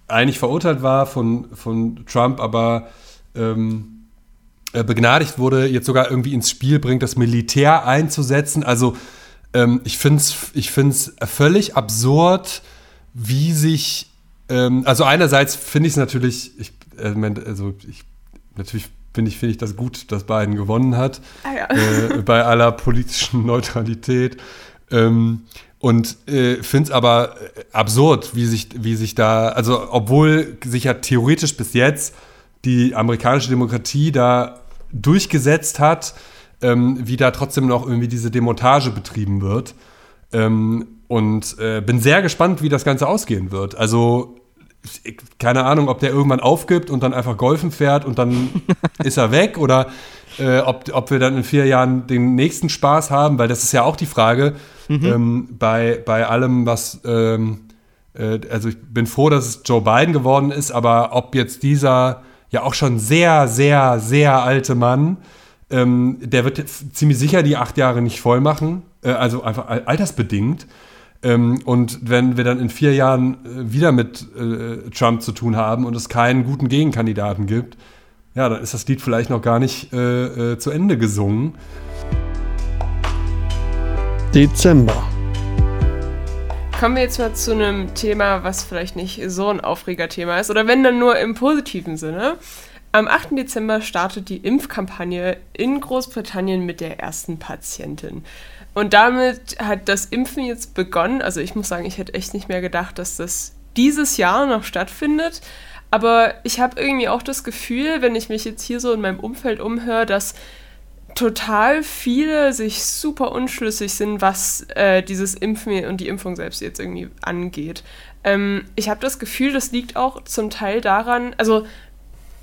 C: eigentlich verurteilt war von, von Trump, aber ähm, äh, begnadigt wurde, jetzt sogar irgendwie ins Spiel bringt, das Militär einzusetzen. Also ähm, ich finde es ich find's völlig absurd, wie sich, ähm, also einerseits finde ich es natürlich, ich, äh, also ich, natürlich finde ich, find ich das gut, dass Biden gewonnen hat, ah, ja. äh, bei aller politischen Neutralität. Ähm, und äh, finde es aber äh, absurd, wie sich, wie sich da, also obwohl sich ja theoretisch bis jetzt die amerikanische Demokratie da durchgesetzt hat, ähm, wie da trotzdem noch irgendwie diese Demontage betrieben wird. Ähm, und äh, bin sehr gespannt, wie das Ganze ausgehen wird. Also keine Ahnung, ob der irgendwann aufgibt und dann einfach golfen fährt und dann ist er weg oder äh, ob, ob wir dann in vier Jahren den nächsten Spaß haben, weil das ist ja auch die Frage, Mhm. Ähm, bei, bei allem, was, ähm, äh, also ich bin froh, dass es Joe Biden geworden ist, aber ob jetzt dieser ja auch schon sehr, sehr, sehr alte Mann ähm, der wird ziemlich sicher die acht Jahre nicht voll machen, äh, also einfach altersbedingt. Ähm, und wenn wir dann in vier Jahren äh, wieder mit äh, Trump zu tun haben und es keinen guten Gegenkandidaten gibt, ja, dann ist das Lied vielleicht noch gar nicht äh, äh, zu Ende gesungen.
D: Dezember.
A: Kommen wir jetzt mal zu einem Thema, was vielleicht nicht so ein Aufregerthema ist, oder wenn dann nur im positiven Sinne. Am 8. Dezember startet die Impfkampagne in Großbritannien mit der ersten Patientin. Und damit hat das Impfen jetzt begonnen. Also ich muss sagen, ich hätte echt nicht mehr gedacht, dass das dieses Jahr noch stattfindet. Aber ich habe irgendwie auch das Gefühl, wenn ich mich jetzt hier so in meinem Umfeld umhöre, dass total viele sich super unschlüssig sind, was äh, dieses Impfen und die Impfung selbst jetzt irgendwie angeht. Ähm, ich habe das Gefühl, das liegt auch zum Teil daran, also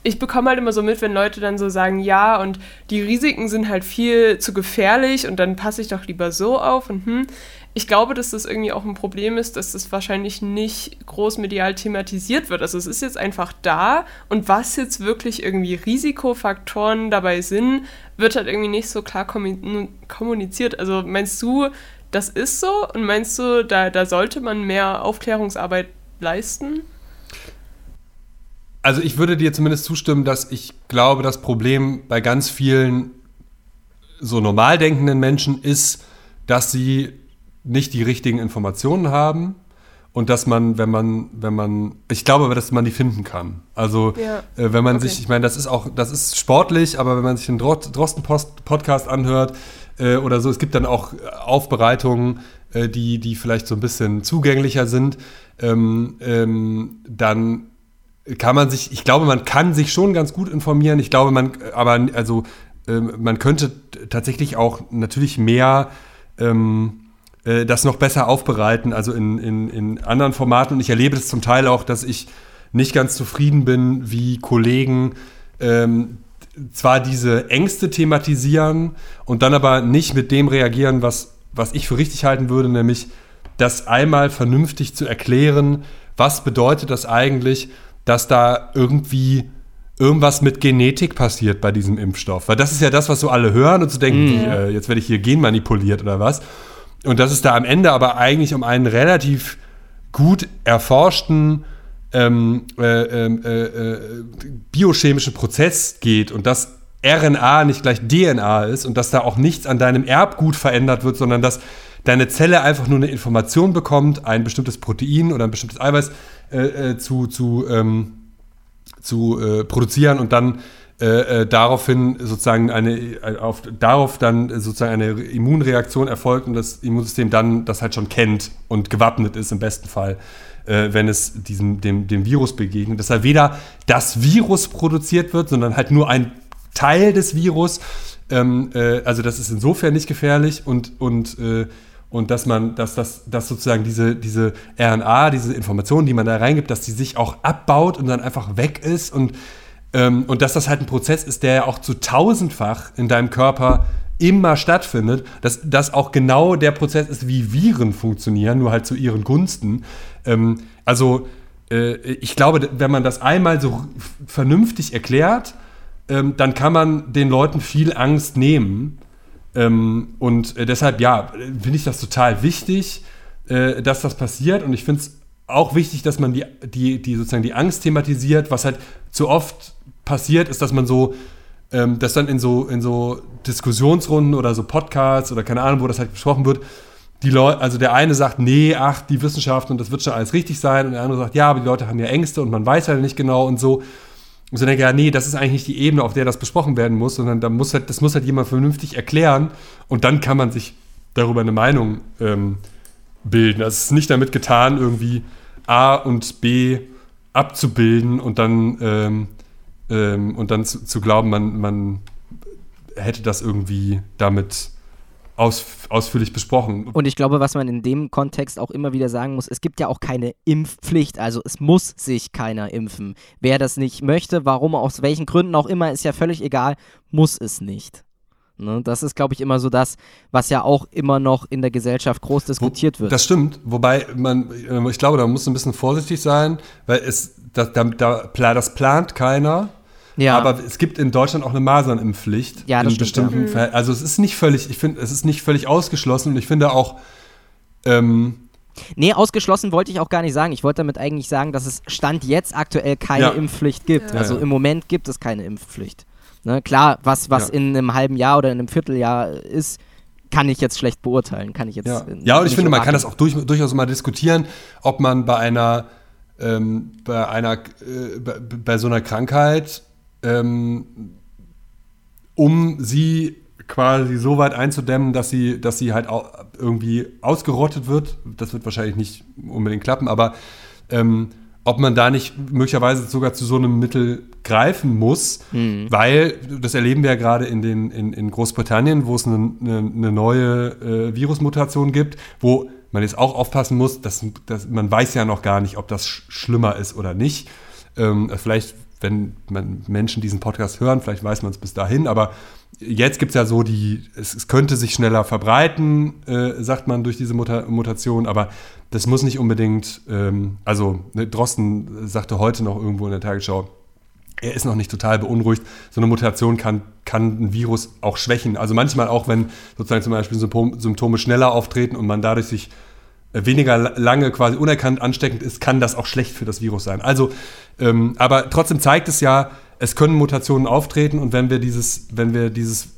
A: ich bekomme halt immer so mit, wenn Leute dann so sagen, ja, und die Risiken sind halt viel zu gefährlich und dann passe ich doch lieber so auf und hm. Ich glaube, dass das irgendwie auch ein Problem ist, dass das wahrscheinlich nicht großmedial thematisiert wird. Also es ist jetzt einfach da und was jetzt wirklich irgendwie Risikofaktoren dabei sind, wird halt irgendwie nicht so klar kommuniziert. Also meinst du, das ist so und meinst du, da, da sollte man mehr Aufklärungsarbeit leisten?
C: Also ich würde dir zumindest zustimmen, dass ich glaube, das Problem bei ganz vielen so normal denkenden Menschen ist, dass sie nicht die richtigen Informationen haben und dass man, wenn man, wenn man, ich glaube aber, dass man die finden kann. Also ja. äh, wenn man okay. sich, ich meine, das ist auch, das ist sportlich, aber wenn man sich den Drosten-Podcast anhört äh, oder so, es gibt dann auch Aufbereitungen, äh, die, die vielleicht so ein bisschen zugänglicher sind, ähm, ähm, dann kann man sich, ich glaube, man kann sich schon ganz gut informieren. Ich glaube, man, aber also äh, man könnte tatsächlich auch natürlich mehr ähm, äh, das noch besser aufbereiten, also in, in, in anderen Formaten. Und ich erlebe es zum Teil auch, dass ich nicht ganz zufrieden bin, wie Kollegen ähm, zwar diese Ängste thematisieren und dann aber nicht mit dem reagieren, was, was ich für richtig halten würde, nämlich das einmal vernünftig zu erklären, was bedeutet das eigentlich, dass da irgendwie irgendwas mit Genetik passiert bei diesem Impfstoff. Weil das ist ja das, was so alle hören und zu so denken, mhm. äh, jetzt werde ich hier genmanipuliert oder was. Und dass es da am Ende aber eigentlich um einen relativ gut erforschten ähm, äh, ähm, äh, äh, biochemischen Prozess geht und dass RNA nicht gleich DNA ist und dass da auch nichts an deinem Erbgut verändert wird, sondern dass deine Zelle einfach nur eine Information bekommt, ein bestimmtes Protein oder ein bestimmtes Eiweiß äh, äh, zu, zu, ähm, zu äh, produzieren und dann äh, äh, daraufhin sozusagen eine, äh, auf, darauf dann sozusagen eine Immunreaktion erfolgt und das Immunsystem dann das halt schon kennt und gewappnet ist im besten Fall, äh, wenn es diesem, dem, dem Virus begegnet. Dass da weder das Virus produziert wird, sondern halt nur ein Teil des Virus. Ähm, äh, also das ist insofern nicht gefährlich und, und und dass man, dass das, dass sozusagen diese, diese RNA, diese Informationen, die man da reingibt, dass die sich auch abbaut und dann einfach weg ist und, ähm, und dass das halt ein Prozess ist, der ja auch zu tausendfach in deinem Körper immer stattfindet, dass das auch genau der Prozess ist, wie Viren funktionieren, nur halt zu ihren Gunsten. Ähm, also äh, ich glaube, wenn man das einmal so vernünftig erklärt, ähm, dann kann man den Leuten viel Angst nehmen ähm, und äh, deshalb, ja, finde ich das total wichtig, äh, dass das passiert. Und ich finde es auch wichtig, dass man die, die, die sozusagen die Angst thematisiert. Was halt zu oft passiert, ist, dass man so, ähm, dass dann in so, in so Diskussionsrunden oder so Podcasts oder keine Ahnung, wo das halt besprochen wird, die Leute, also der eine sagt, nee, ach, die Wissenschaft und das wird schon alles richtig sein, und der andere sagt, ja, aber die Leute haben ja Ängste und man weiß halt nicht genau und so. Und so denke, ja, nee, das ist eigentlich nicht die Ebene, auf der das besprochen werden muss, sondern da muss halt, das muss halt jemand vernünftig erklären und dann kann man sich darüber eine Meinung ähm, bilden. Das ist nicht damit getan, irgendwie A und B abzubilden und dann, ähm, ähm, und dann zu, zu, glauben, man, man hätte das irgendwie damit aus, ausführlich besprochen.
B: Und ich glaube, was man in dem Kontext auch immer wieder sagen muss, es gibt ja auch keine Impfpflicht, also es muss sich keiner impfen. Wer das nicht möchte, warum, aus welchen Gründen auch immer, ist ja völlig egal, muss es nicht. Ne? Das ist, glaube ich, immer so das, was ja auch immer noch in der Gesellschaft groß diskutiert
C: Wo,
B: wird.
C: Das stimmt, wobei man, äh, ich glaube, da muss ein bisschen vorsichtig sein, weil es, da, da, da das plant keiner. Ja. Aber es gibt in Deutschland auch eine Masernimpfpflicht.
B: Ja, das
C: in
B: stimmt,
C: bestimmten ja. Also es ist nicht völlig, ich finde, es ist nicht völlig ausgeschlossen und ich finde auch, ähm,
B: Nee, ausgeschlossen wollte ich auch gar nicht sagen. Ich wollte damit eigentlich sagen, dass es Stand jetzt aktuell keine ja. Impfpflicht gibt. Ja. Also im Moment gibt es keine Impfpflicht. Ne? Klar, was, was in einem halben Jahr oder in einem Vierteljahr ist, kann ich jetzt schlecht beurteilen. Kann ich jetzt
C: ja, ja und ich finde, man kann das auch durch, durchaus mal diskutieren, ob man bei einer, ähm, bei einer, äh, bei, bei, so einer Krankheit, ähm, um sie quasi so weit einzudämmen, dass sie, dass sie halt irgendwie ausgerottet wird. Das wird wahrscheinlich nicht unbedingt klappen, aber ähm, ob man da nicht möglicherweise sogar zu so einem Mittel greifen muss, mhm. weil das erleben wir ja gerade in, in, in Großbritannien, wo es eine, eine, eine neue äh, Virusmutation gibt, wo man jetzt auch aufpassen muss, dass, dass man weiß ja noch gar nicht, ob das sch schlimmer ist oder nicht. Ähm, vielleicht, wenn Menschen diesen Podcast hören, vielleicht weiß man es bis dahin, aber jetzt gibt es ja so die, es, es, könnte sich schneller verbreiten, äh, sagt man durch diese Muta Mutation, aber das muss nicht unbedingt, ähm, also ne, Drosten sagte heute noch irgendwo in der Tagesschau, er ist noch nicht total beunruhigt. So eine Mutation kann, kann ein Virus auch schwächen. Also manchmal auch, wenn sozusagen zum Beispiel Symptome schneller auftreten und man dadurch sich weniger lange quasi unerkannt ansteckend ist, kann das auch schlecht für das Virus sein. Also, ähm, aber trotzdem zeigt es ja, es können Mutationen auftreten und wenn wir dieses, wenn wir dieses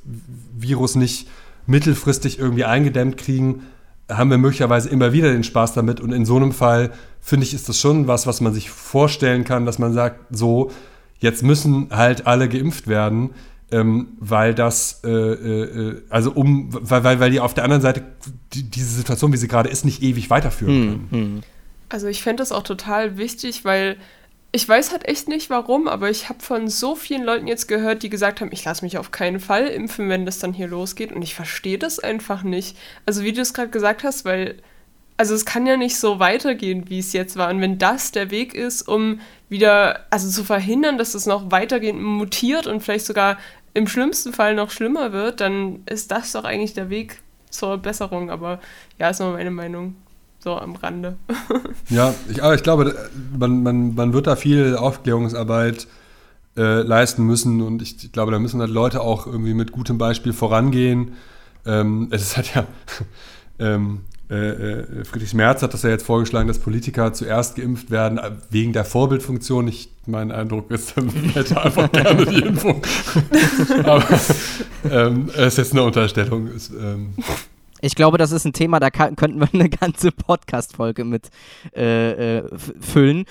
C: Virus nicht mittelfristig irgendwie eingedämmt kriegen, haben wir möglicherweise immer wieder den Spaß damit. Und in so einem Fall, finde ich, ist das schon was, was man sich vorstellen kann, dass man sagt, so, jetzt müssen halt alle geimpft werden, ähm, weil das, äh, äh, also um, weil, weil, weil die auf der anderen Seite die, diese Situation, wie sie gerade ist, nicht ewig weiterführen hm, können. Hm.
A: Also ich fände das auch total wichtig, weil ich weiß halt echt nicht warum, aber ich habe von so vielen Leuten jetzt gehört, die gesagt haben, ich lasse mich auf keinen Fall impfen, wenn das dann hier losgeht. Und ich verstehe das einfach nicht. Also wie du es gerade gesagt hast, weil, also es kann ja nicht so weitergehen, wie es jetzt war. Und wenn das der Weg ist, um wieder, also zu verhindern, dass es noch weitergehend mutiert und vielleicht sogar im schlimmsten Fall noch schlimmer wird, dann ist das doch eigentlich der Weg zur Besserung. Aber ja, ist nur meine Meinung so am Rande.
C: ja, ich, aber ich glaube, man, man, man wird da viel Aufklärungsarbeit äh, leisten müssen und ich, ich, glaube, da müssen halt Leute auch irgendwie mit gutem Beispiel vorangehen. Ähm, es hat ja, ähm, äh, äh, Friedrich Merz hat das ja jetzt vorgeschlagen, dass Politiker zuerst geimpft werden, äh, wegen der Vorbildfunktion. Ich, mein Eindruck ist, dann hätte einfach gerne die Impfung. Aber ähm, es ist jetzt eine Unterstellung. Ist, ähm,
B: ich glaube, das ist ein Thema, da kann, könnten wir eine ganze Podcast-Folge mit äh, äh, füllen.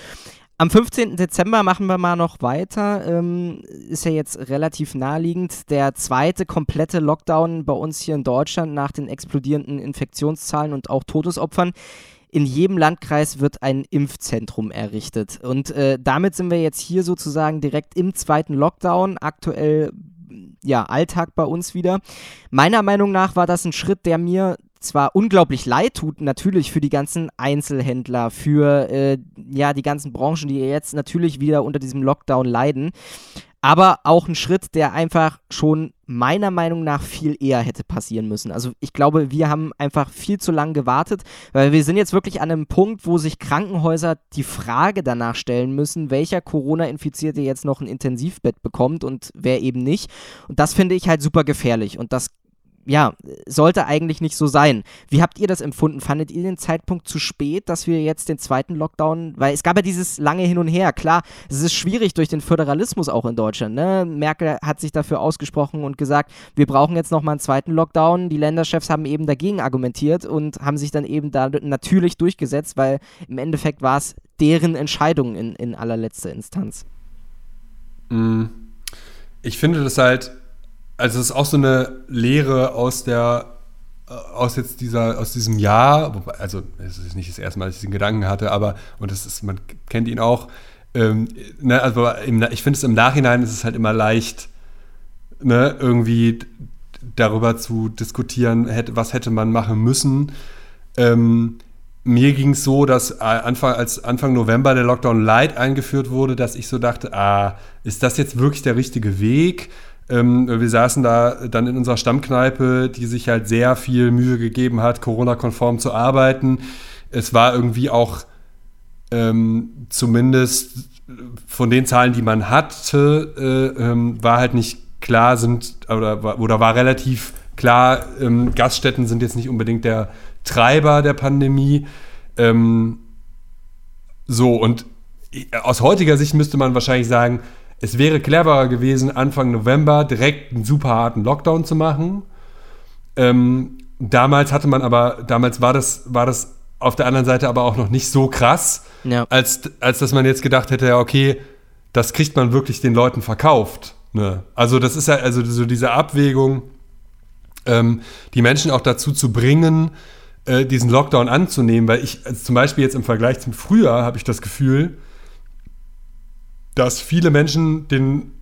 B: Am 15. Dezember machen wir mal noch weiter. Ähm, ist ja jetzt relativ naheliegend. Der zweite komplette Lockdown bei uns hier in Deutschland nach den explodierenden Infektionszahlen und auch Todesopfern. In jedem Landkreis wird ein Impfzentrum errichtet. Und äh, damit sind wir jetzt hier sozusagen direkt im zweiten Lockdown. Aktuell ja, Alltag bei uns wieder. Meiner Meinung nach war das ein Schritt, der mir zwar unglaublich leid tut, natürlich für die ganzen Einzelhändler, für äh, ja, die ganzen Branchen, die jetzt natürlich wieder unter diesem Lockdown leiden, aber auch ein Schritt, der einfach schon meiner Meinung nach viel eher hätte passieren müssen. Also ich glaube, wir haben einfach viel zu lange gewartet, weil wir sind jetzt wirklich an einem Punkt, wo sich Krankenhäuser die Frage danach stellen müssen, welcher Corona-Infizierte jetzt noch ein Intensivbett bekommt und wer eben nicht. Und das finde ich halt super gefährlich und das ja, sollte eigentlich nicht so sein. Wie habt ihr das empfunden? Fandet ihr den Zeitpunkt zu spät, dass wir jetzt den zweiten Lockdown, weil es gab ja dieses lange Hin und Her, klar, es ist schwierig durch den Föderalismus auch in Deutschland. Ne? Merkel hat sich dafür ausgesprochen und gesagt, wir brauchen jetzt nochmal einen zweiten Lockdown. Die Länderchefs haben eben dagegen argumentiert und haben sich dann eben da natürlich durchgesetzt, weil im Endeffekt war es deren Entscheidung in, in allerletzter Instanz.
C: Mm. Ich finde das halt also es ist auch so eine Lehre aus der äh, aus jetzt dieser aus diesem Jahr, also es ist nicht das erste Mal, dass ich diesen Gedanken hatte, aber und das ist man kennt ihn auch. Ähm, ne, also im, ich finde es im Nachhinein ist es halt immer leicht, ne, irgendwie darüber zu diskutieren, hätte, was hätte man machen müssen. Ähm, mir ging es so, dass äh, Anfang, als Anfang November der Lockdown Light eingeführt wurde, dass ich so dachte, ah, ist das jetzt wirklich der richtige Weg? Ähm, wir saßen da dann in unserer Stammkneipe, die sich halt sehr viel Mühe gegeben hat, Corona-konform zu arbeiten. Es war irgendwie auch ähm, zumindest von den Zahlen, die man hatte, äh, ähm, war halt nicht klar, sind oder, oder war relativ klar, ähm, Gaststätten sind jetzt nicht unbedingt der Treiber der Pandemie. Ähm, so, und aus heutiger Sicht müsste man wahrscheinlich sagen, es wäre cleverer gewesen, Anfang November direkt einen super harten Lockdown zu machen. Ähm, damals hatte man aber, damals war das, war das auf der anderen Seite aber auch noch nicht so krass, ja. als, als dass man jetzt gedacht hätte, ja, okay, das kriegt man wirklich den Leuten verkauft. Ne? Also das ist ja, also so diese Abwägung, ähm, die Menschen auch dazu zu bringen, äh, diesen Lockdown anzunehmen, weil ich, also zum Beispiel jetzt im Vergleich zum Frühjahr, habe ich das Gefühl, dass viele Menschen den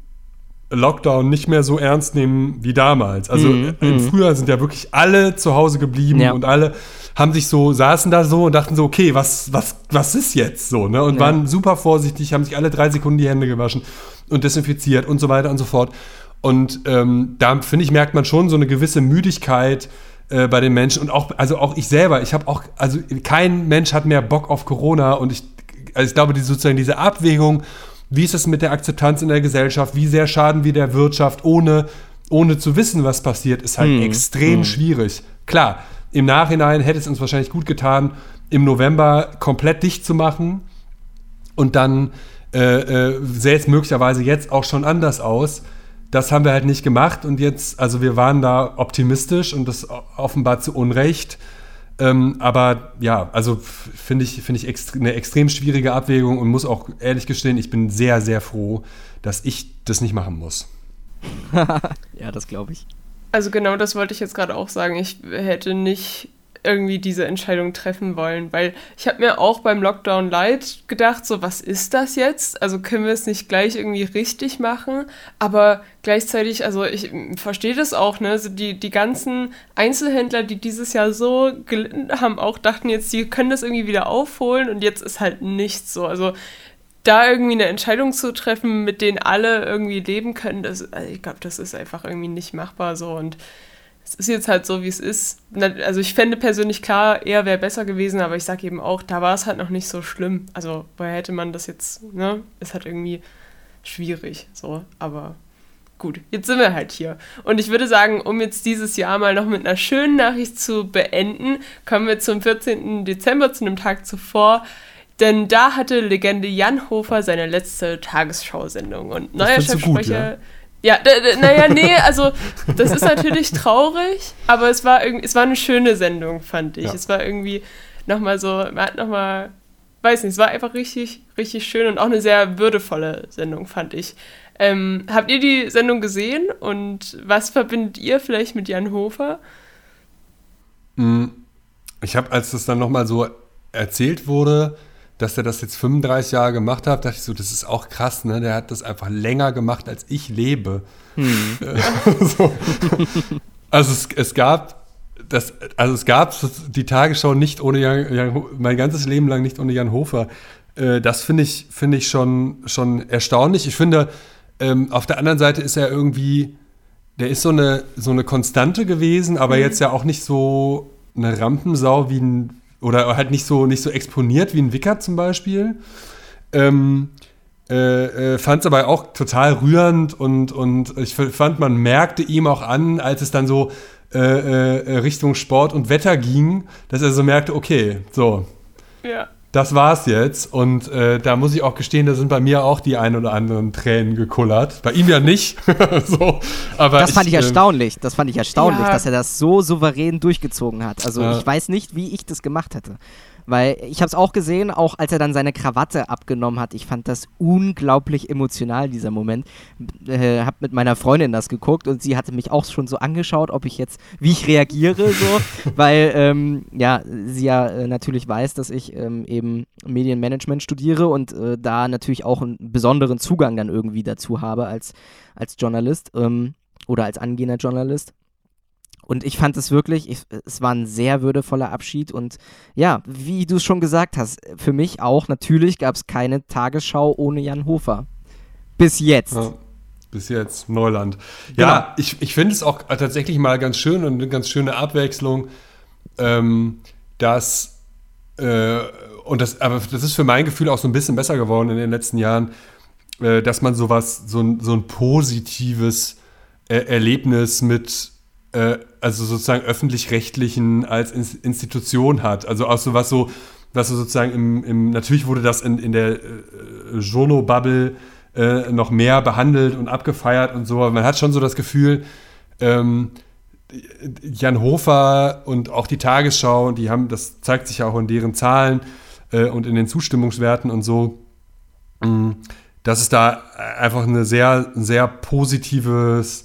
C: Lockdown nicht mehr so ernst nehmen wie damals. Also mhm. im mhm. Frühjahr sind ja wirklich alle zu Hause geblieben ja. und alle haben sich so, saßen da so und dachten so, okay, was, was, was ist jetzt so, ne? Und ja. waren super vorsichtig, haben sich alle drei Sekunden die Hände gewaschen und desinfiziert und so weiter und so fort. Und ähm, da finde ich, merkt man schon so eine gewisse Müdigkeit äh, bei den Menschen und auch, also auch ich selber, ich habe auch, also kein Mensch hat mehr Bock auf Corona und ich, also ich glaube, die, sozusagen diese Abwägung, wie ist es mit der Akzeptanz in der Gesellschaft? Wie sehr schaden wir der Wirtschaft, ohne, ohne zu wissen, was passiert, ist halt hm. extrem hm. schwierig. Klar, im Nachhinein hätte es uns wahrscheinlich gut getan, im November komplett dicht zu machen und dann äh, äh, sähe es möglicherweise jetzt auch schon anders aus. Das haben wir halt nicht gemacht und jetzt, also wir waren da optimistisch und das offenbar zu Unrecht. Ähm, aber ja, also finde ich, find ich ext eine extrem schwierige Abwägung und muss auch ehrlich gestehen, ich bin sehr, sehr froh, dass ich das nicht machen muss.
B: ja, das glaube ich.
A: Also genau das wollte ich jetzt gerade auch sagen. Ich hätte nicht irgendwie diese Entscheidung treffen wollen, weil ich habe mir auch beim Lockdown Light gedacht, so was ist das jetzt? Also können wir es nicht gleich irgendwie richtig machen? Aber gleichzeitig, also ich verstehe das auch, ne? Also die, die ganzen Einzelhändler, die dieses Jahr so gelitten haben, auch dachten jetzt, sie können das irgendwie wieder aufholen und jetzt ist halt nichts so. Also da irgendwie eine Entscheidung zu treffen, mit denen alle irgendwie leben können, das, also ich glaube, das ist einfach irgendwie nicht machbar so und es ist jetzt halt so, wie es ist. Also ich fände persönlich klar, eher wäre besser gewesen, aber ich sage eben auch, da war es halt noch nicht so schlimm. Also woher hätte man das jetzt, ne? Ist halt irgendwie schwierig, so, aber gut, jetzt sind wir halt hier. Und ich würde sagen, um jetzt dieses Jahr mal noch mit einer schönen Nachricht zu beenden, kommen wir zum 14. Dezember, zu einem Tag zuvor. Denn da hatte Legende Jan Hofer seine letzte Tagesschau-Sendung. Und neuer Chefsprecher. Ja, naja, nee, also das ist natürlich traurig, aber es war irgendwie, es war eine schöne Sendung, fand ich. Ja. Es war irgendwie nochmal so, man hat nochmal, weiß nicht, es war einfach richtig, richtig schön und auch eine sehr würdevolle Sendung, fand ich. Ähm, habt ihr die Sendung gesehen und was verbindet ihr vielleicht mit Jan Hofer?
C: Hm, ich habe, als das dann nochmal so erzählt wurde, dass er das jetzt 35 Jahre gemacht hat, dachte ich so, das ist auch krass, ne? Der hat das einfach länger gemacht, als ich lebe. Hm. so. Also es, es gab das, also es gab die Tagesschau nicht ohne Jan, Jan mein ganzes Leben lang nicht ohne Jan Hofer. Äh, das finde ich, finde ich schon, schon erstaunlich. Ich finde, ähm, auf der anderen Seite ist er irgendwie, der ist so eine, so eine Konstante gewesen, aber mhm. jetzt ja auch nicht so eine Rampensau wie ein, oder halt nicht so, nicht so exponiert wie ein Wickert zum Beispiel. Ähm, äh, äh, fand es aber auch total rührend und, und ich fand, man merkte ihm auch an, als es dann so äh, äh, Richtung Sport und Wetter ging, dass er so merkte, okay, so. Ja das war's jetzt. Und äh, da muss ich auch gestehen, da sind bei mir auch die ein oder anderen Tränen gekullert. Bei ihm ja nicht. so,
B: aber das fand ich, ich ähm, erstaunlich. Das fand ich erstaunlich, ja. dass er das so souverän durchgezogen hat. Also ja. ich weiß nicht, wie ich das gemacht hätte. Weil ich habe es auch gesehen, auch als er dann seine Krawatte abgenommen hat. Ich fand das unglaublich emotional, dieser Moment. Äh, hab mit meiner Freundin das geguckt und sie hatte mich auch schon so angeschaut, ob ich jetzt, wie ich reagiere, so. weil, ähm, ja, sie ja äh, natürlich weiß, dass ich ähm, eben Medienmanagement studiere und äh, da natürlich auch einen besonderen Zugang dann irgendwie dazu habe als, als Journalist ähm, oder als angehender Journalist. Und ich fand es wirklich, ich, es war ein sehr würdevoller Abschied. Und ja, wie du es schon gesagt hast, für mich auch, natürlich gab es keine Tagesschau ohne Jan Hofer. Bis jetzt. Ja,
C: bis jetzt, Neuland. Ja, genau. ich, ich finde es auch tatsächlich mal ganz schön und eine ganz schöne Abwechslung, ähm, dass äh, und das, aber das ist für mein Gefühl auch so ein bisschen besser geworden in den letzten Jahren, äh, dass man sowas, so ein, so ein positives äh, Erlebnis mit, äh, also sozusagen öffentlich-rechtlichen als In Institution hat. Also auch so was so, was so sozusagen im, im natürlich wurde das in, in der äh, Jono-Bubble äh, noch mehr behandelt und abgefeiert und so, aber man hat schon so das Gefühl, ähm, Jan Hofer und auch die Tagesschau, die haben, das zeigt sich ja auch in deren Zahlen äh, und in den Zustimmungswerten und so, mm, dass es da einfach eine sehr, sehr positives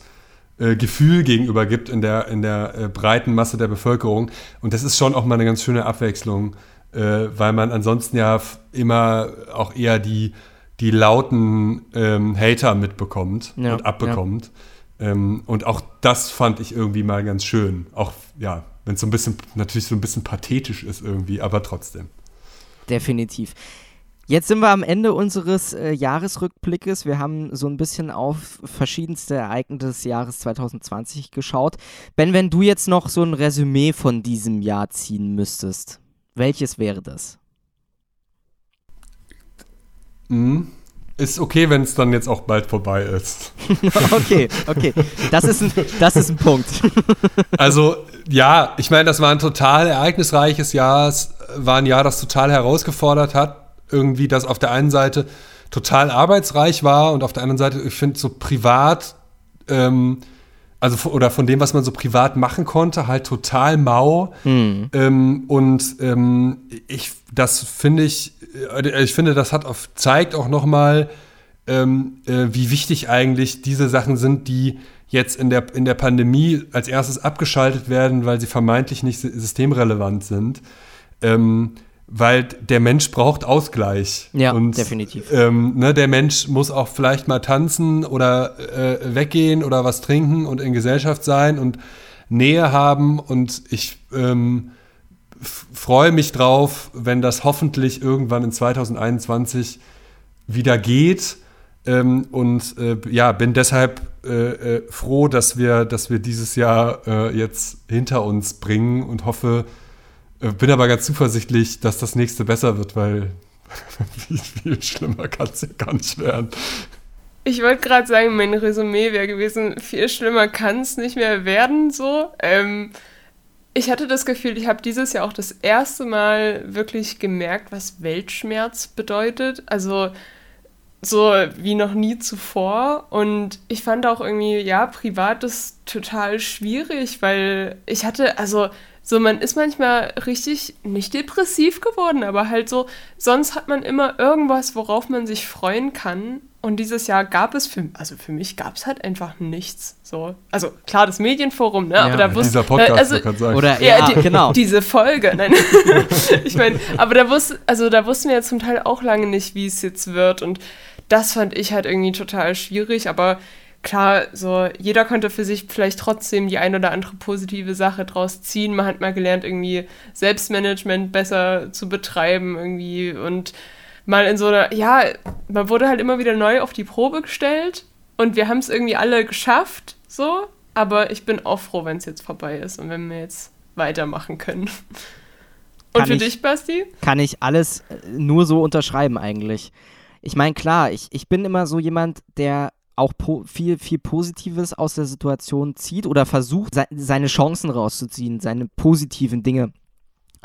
C: äh, Gefühl gegenüber gibt in der, in der äh, breiten Masse der Bevölkerung. Und das ist schon auch mal eine ganz schöne Abwechslung, äh, weil man ansonsten ja immer auch eher die, die lauten ähm, Hater mitbekommt ja, und abbekommt. Ja. Ähm, und auch das fand ich irgendwie mal ganz schön. Auch, ja, wenn es so ein bisschen, natürlich so ein bisschen pathetisch ist irgendwie, aber trotzdem.
B: Definitiv. Jetzt sind wir am Ende unseres äh, Jahresrückblickes. Wir haben so ein bisschen auf verschiedenste Ereignisse des Jahres 2020 geschaut. Ben, wenn du jetzt noch so ein Resümee von diesem Jahr ziehen müsstest, welches wäre das?
C: Mhm. Ist okay, wenn es dann jetzt auch bald vorbei ist.
B: okay, okay. Das ist ein, das ist ein Punkt.
C: also, ja, ich meine, das war ein total ereignisreiches Jahr. Es war ein Jahr, das total herausgefordert hat. Irgendwie, das auf der einen Seite total arbeitsreich war und auf der anderen Seite, ich finde, so privat, ähm, also oder von dem, was man so privat machen konnte, halt total mau. Mhm. Ähm, und ähm, ich, das finde ich, äh, ich finde, das hat auf, zeigt auch nochmal, ähm, äh, wie wichtig eigentlich diese Sachen sind, die jetzt in der, in der Pandemie als erstes abgeschaltet werden, weil sie vermeintlich nicht systemrelevant sind. Ähm, weil der Mensch braucht Ausgleich.
B: Ja, und, definitiv.
C: Ähm, ne, der Mensch muss auch vielleicht mal tanzen oder äh, weggehen oder was trinken und in Gesellschaft sein und Nähe haben. Und ich ähm, freue mich drauf, wenn das hoffentlich irgendwann in 2021 wieder geht. Ähm, und äh, ja, bin deshalb äh, äh, froh, dass wir, dass wir dieses Jahr äh, jetzt hinter uns bringen und hoffe, bin aber ganz zuversichtlich, dass das nächste besser wird, weil viel, viel schlimmer kann es ja gar nicht werden.
A: Ich wollte gerade sagen, mein Resümee wäre gewesen, viel schlimmer kann es nicht mehr werden, so. Ähm, ich hatte das Gefühl, ich habe dieses Jahr auch das erste Mal wirklich gemerkt, was Weltschmerz bedeutet. Also so wie noch nie zuvor. Und ich fand auch irgendwie, ja, privat ist total schwierig, weil ich hatte, also so, man ist manchmal richtig nicht depressiv geworden, aber halt so, sonst hat man immer irgendwas, worauf man sich freuen kann. Und dieses Jahr gab es für, also für mich gab es halt einfach nichts. So, also klar, das Medienforum, ne? Ja, aber da wusste
C: dieser Podcast,
A: äh, also.
B: Oder ja, ja
A: die,
B: genau.
A: diese Folge. Nein. ich meine, aber da wusste, also da wussten wir ja zum Teil auch lange nicht, wie es jetzt wird. Und das fand ich halt irgendwie total schwierig, aber klar, so jeder konnte für sich vielleicht trotzdem die ein oder andere positive Sache draus ziehen. Man hat mal gelernt, irgendwie Selbstmanagement besser zu betreiben irgendwie und mal in so einer, ja, man wurde halt immer wieder neu auf die Probe gestellt und wir haben es irgendwie alle geschafft, so. Aber ich bin auch froh, wenn es jetzt vorbei ist und wenn wir jetzt weitermachen können. Und kann für ich, dich, Basti?
B: Kann ich alles äh, nur so unterschreiben eigentlich. Ich meine, klar, ich, ich bin immer so jemand, der auch viel, viel Positives aus der Situation zieht oder versucht, se seine Chancen rauszuziehen, seine positiven Dinge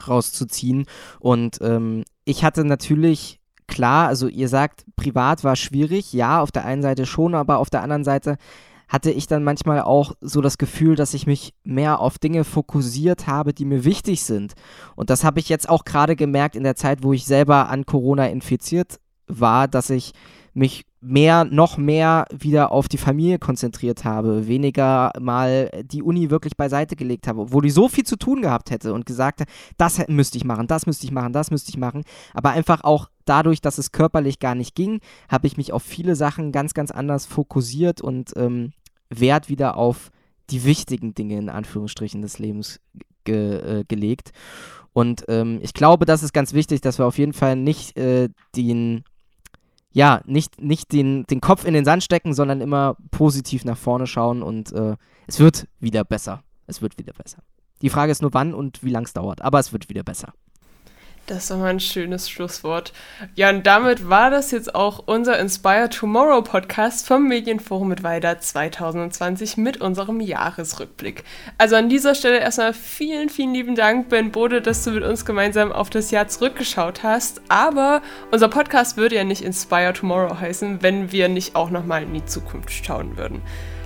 B: rauszuziehen. Und ähm, ich hatte natürlich, klar, also ihr sagt, privat war schwierig, ja, auf der einen Seite schon, aber auf der anderen Seite hatte ich dann manchmal auch so das Gefühl, dass ich mich mehr auf Dinge fokussiert habe, die mir wichtig sind. Und das habe ich jetzt auch gerade gemerkt in der Zeit, wo ich selber an Corona infiziert war, dass ich mich mehr, noch mehr wieder auf die Familie konzentriert habe, weniger mal die Uni wirklich beiseite gelegt habe, obwohl ich so viel zu tun gehabt hätte und gesagt habe, das müsste ich machen, das müsste ich machen, das müsste ich machen. Aber einfach auch dadurch, dass es körperlich gar nicht ging, habe ich mich auf viele Sachen ganz, ganz anders fokussiert und ähm, Wert wieder auf die wichtigen Dinge in Anführungsstrichen des Lebens ge äh, gelegt. Und ähm, ich glaube, das ist ganz wichtig, dass wir auf jeden Fall nicht äh, den ja, nicht, nicht den, den Kopf in den Sand stecken, sondern immer positiv nach vorne schauen und äh, es wird wieder besser. Es wird wieder besser. Die Frage ist nur wann und wie lange es dauert, aber es wird wieder besser.
A: Das doch mal ein schönes Schlusswort. Ja, und damit war das jetzt auch unser Inspire Tomorrow Podcast vom Medienforum mit Weida 2020 mit unserem Jahresrückblick. Also an dieser Stelle erstmal vielen, vielen lieben Dank, Ben Bode, dass du mit uns gemeinsam auf das Jahr zurückgeschaut hast. Aber unser Podcast würde ja nicht Inspire Tomorrow heißen, wenn wir nicht auch nochmal in die Zukunft schauen würden.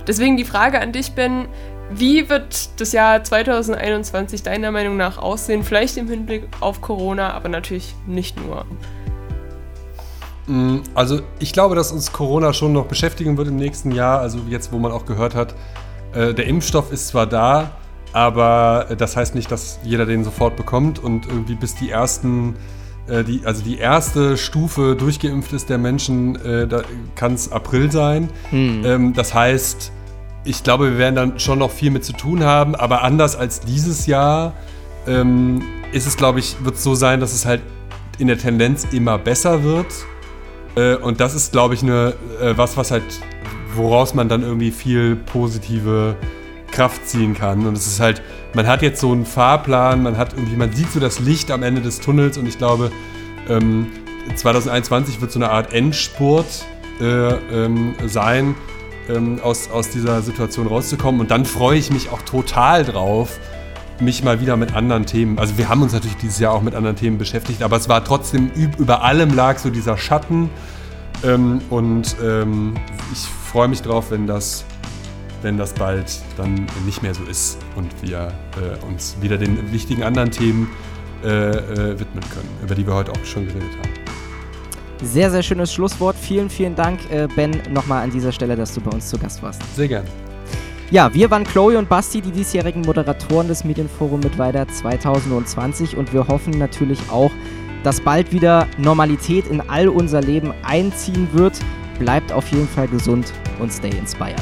A: Deswegen die Frage an dich, Ben, wie wird das Jahr 2021 deiner Meinung nach aussehen? Vielleicht im Hinblick auf Corona, aber natürlich nicht nur.
C: Mm, also ich glaube, dass uns Corona schon noch beschäftigen wird im nächsten Jahr. Also jetzt, wo man auch gehört hat, äh, der Impfstoff ist zwar da, aber das heißt nicht, dass jeder den sofort bekommt und irgendwie bis die ersten, äh, die, also die erste Stufe durchgeimpft ist der Menschen, äh, da kann es April sein. Hm. Ähm, das heißt, ich glaube, wir werden dann schon noch viel mit zu tun haben, aber anders als dieses Jahr ähm, ist es, glaube ich, wird es so sein, dass es halt in der Tendenz immer besser wird. Äh, und das ist, glaube ich, eine, äh, was, was halt, woraus man dann irgendwie viel positive Kraft ziehen kann. Und es ist halt, man hat jetzt so einen Fahrplan, man hat irgendwie, man sieht so das Licht am Ende des Tunnels und ich glaube, ähm, 2021 wird so eine Art Endspurt äh, ähm, sein ähm, aus, aus dieser Situation rauszukommen. Und dann freue ich mich auch total drauf, mich mal wieder mit anderen Themen. Also wir haben uns natürlich dieses Jahr auch mit anderen Themen beschäftigt, aber es war trotzdem über allem lag so dieser Schatten. Ähm, und ähm, ich freue mich drauf, wenn das, wenn das bald dann nicht mehr so ist und wir äh, uns wieder den wichtigen anderen Themen äh, äh, widmen können, über die wir heute auch schon geredet haben.
B: Sehr, sehr schönes Schlusswort. Vielen, vielen Dank, äh, Ben, nochmal an dieser Stelle, dass du bei uns zu Gast warst.
C: Sehr gern.
B: Ja, wir waren Chloe und Basti, die diesjährigen Moderatoren des Medienforum mit weiter 2020 und wir hoffen natürlich auch, dass bald wieder Normalität in all unser Leben einziehen wird. Bleibt auf jeden Fall gesund und stay inspired.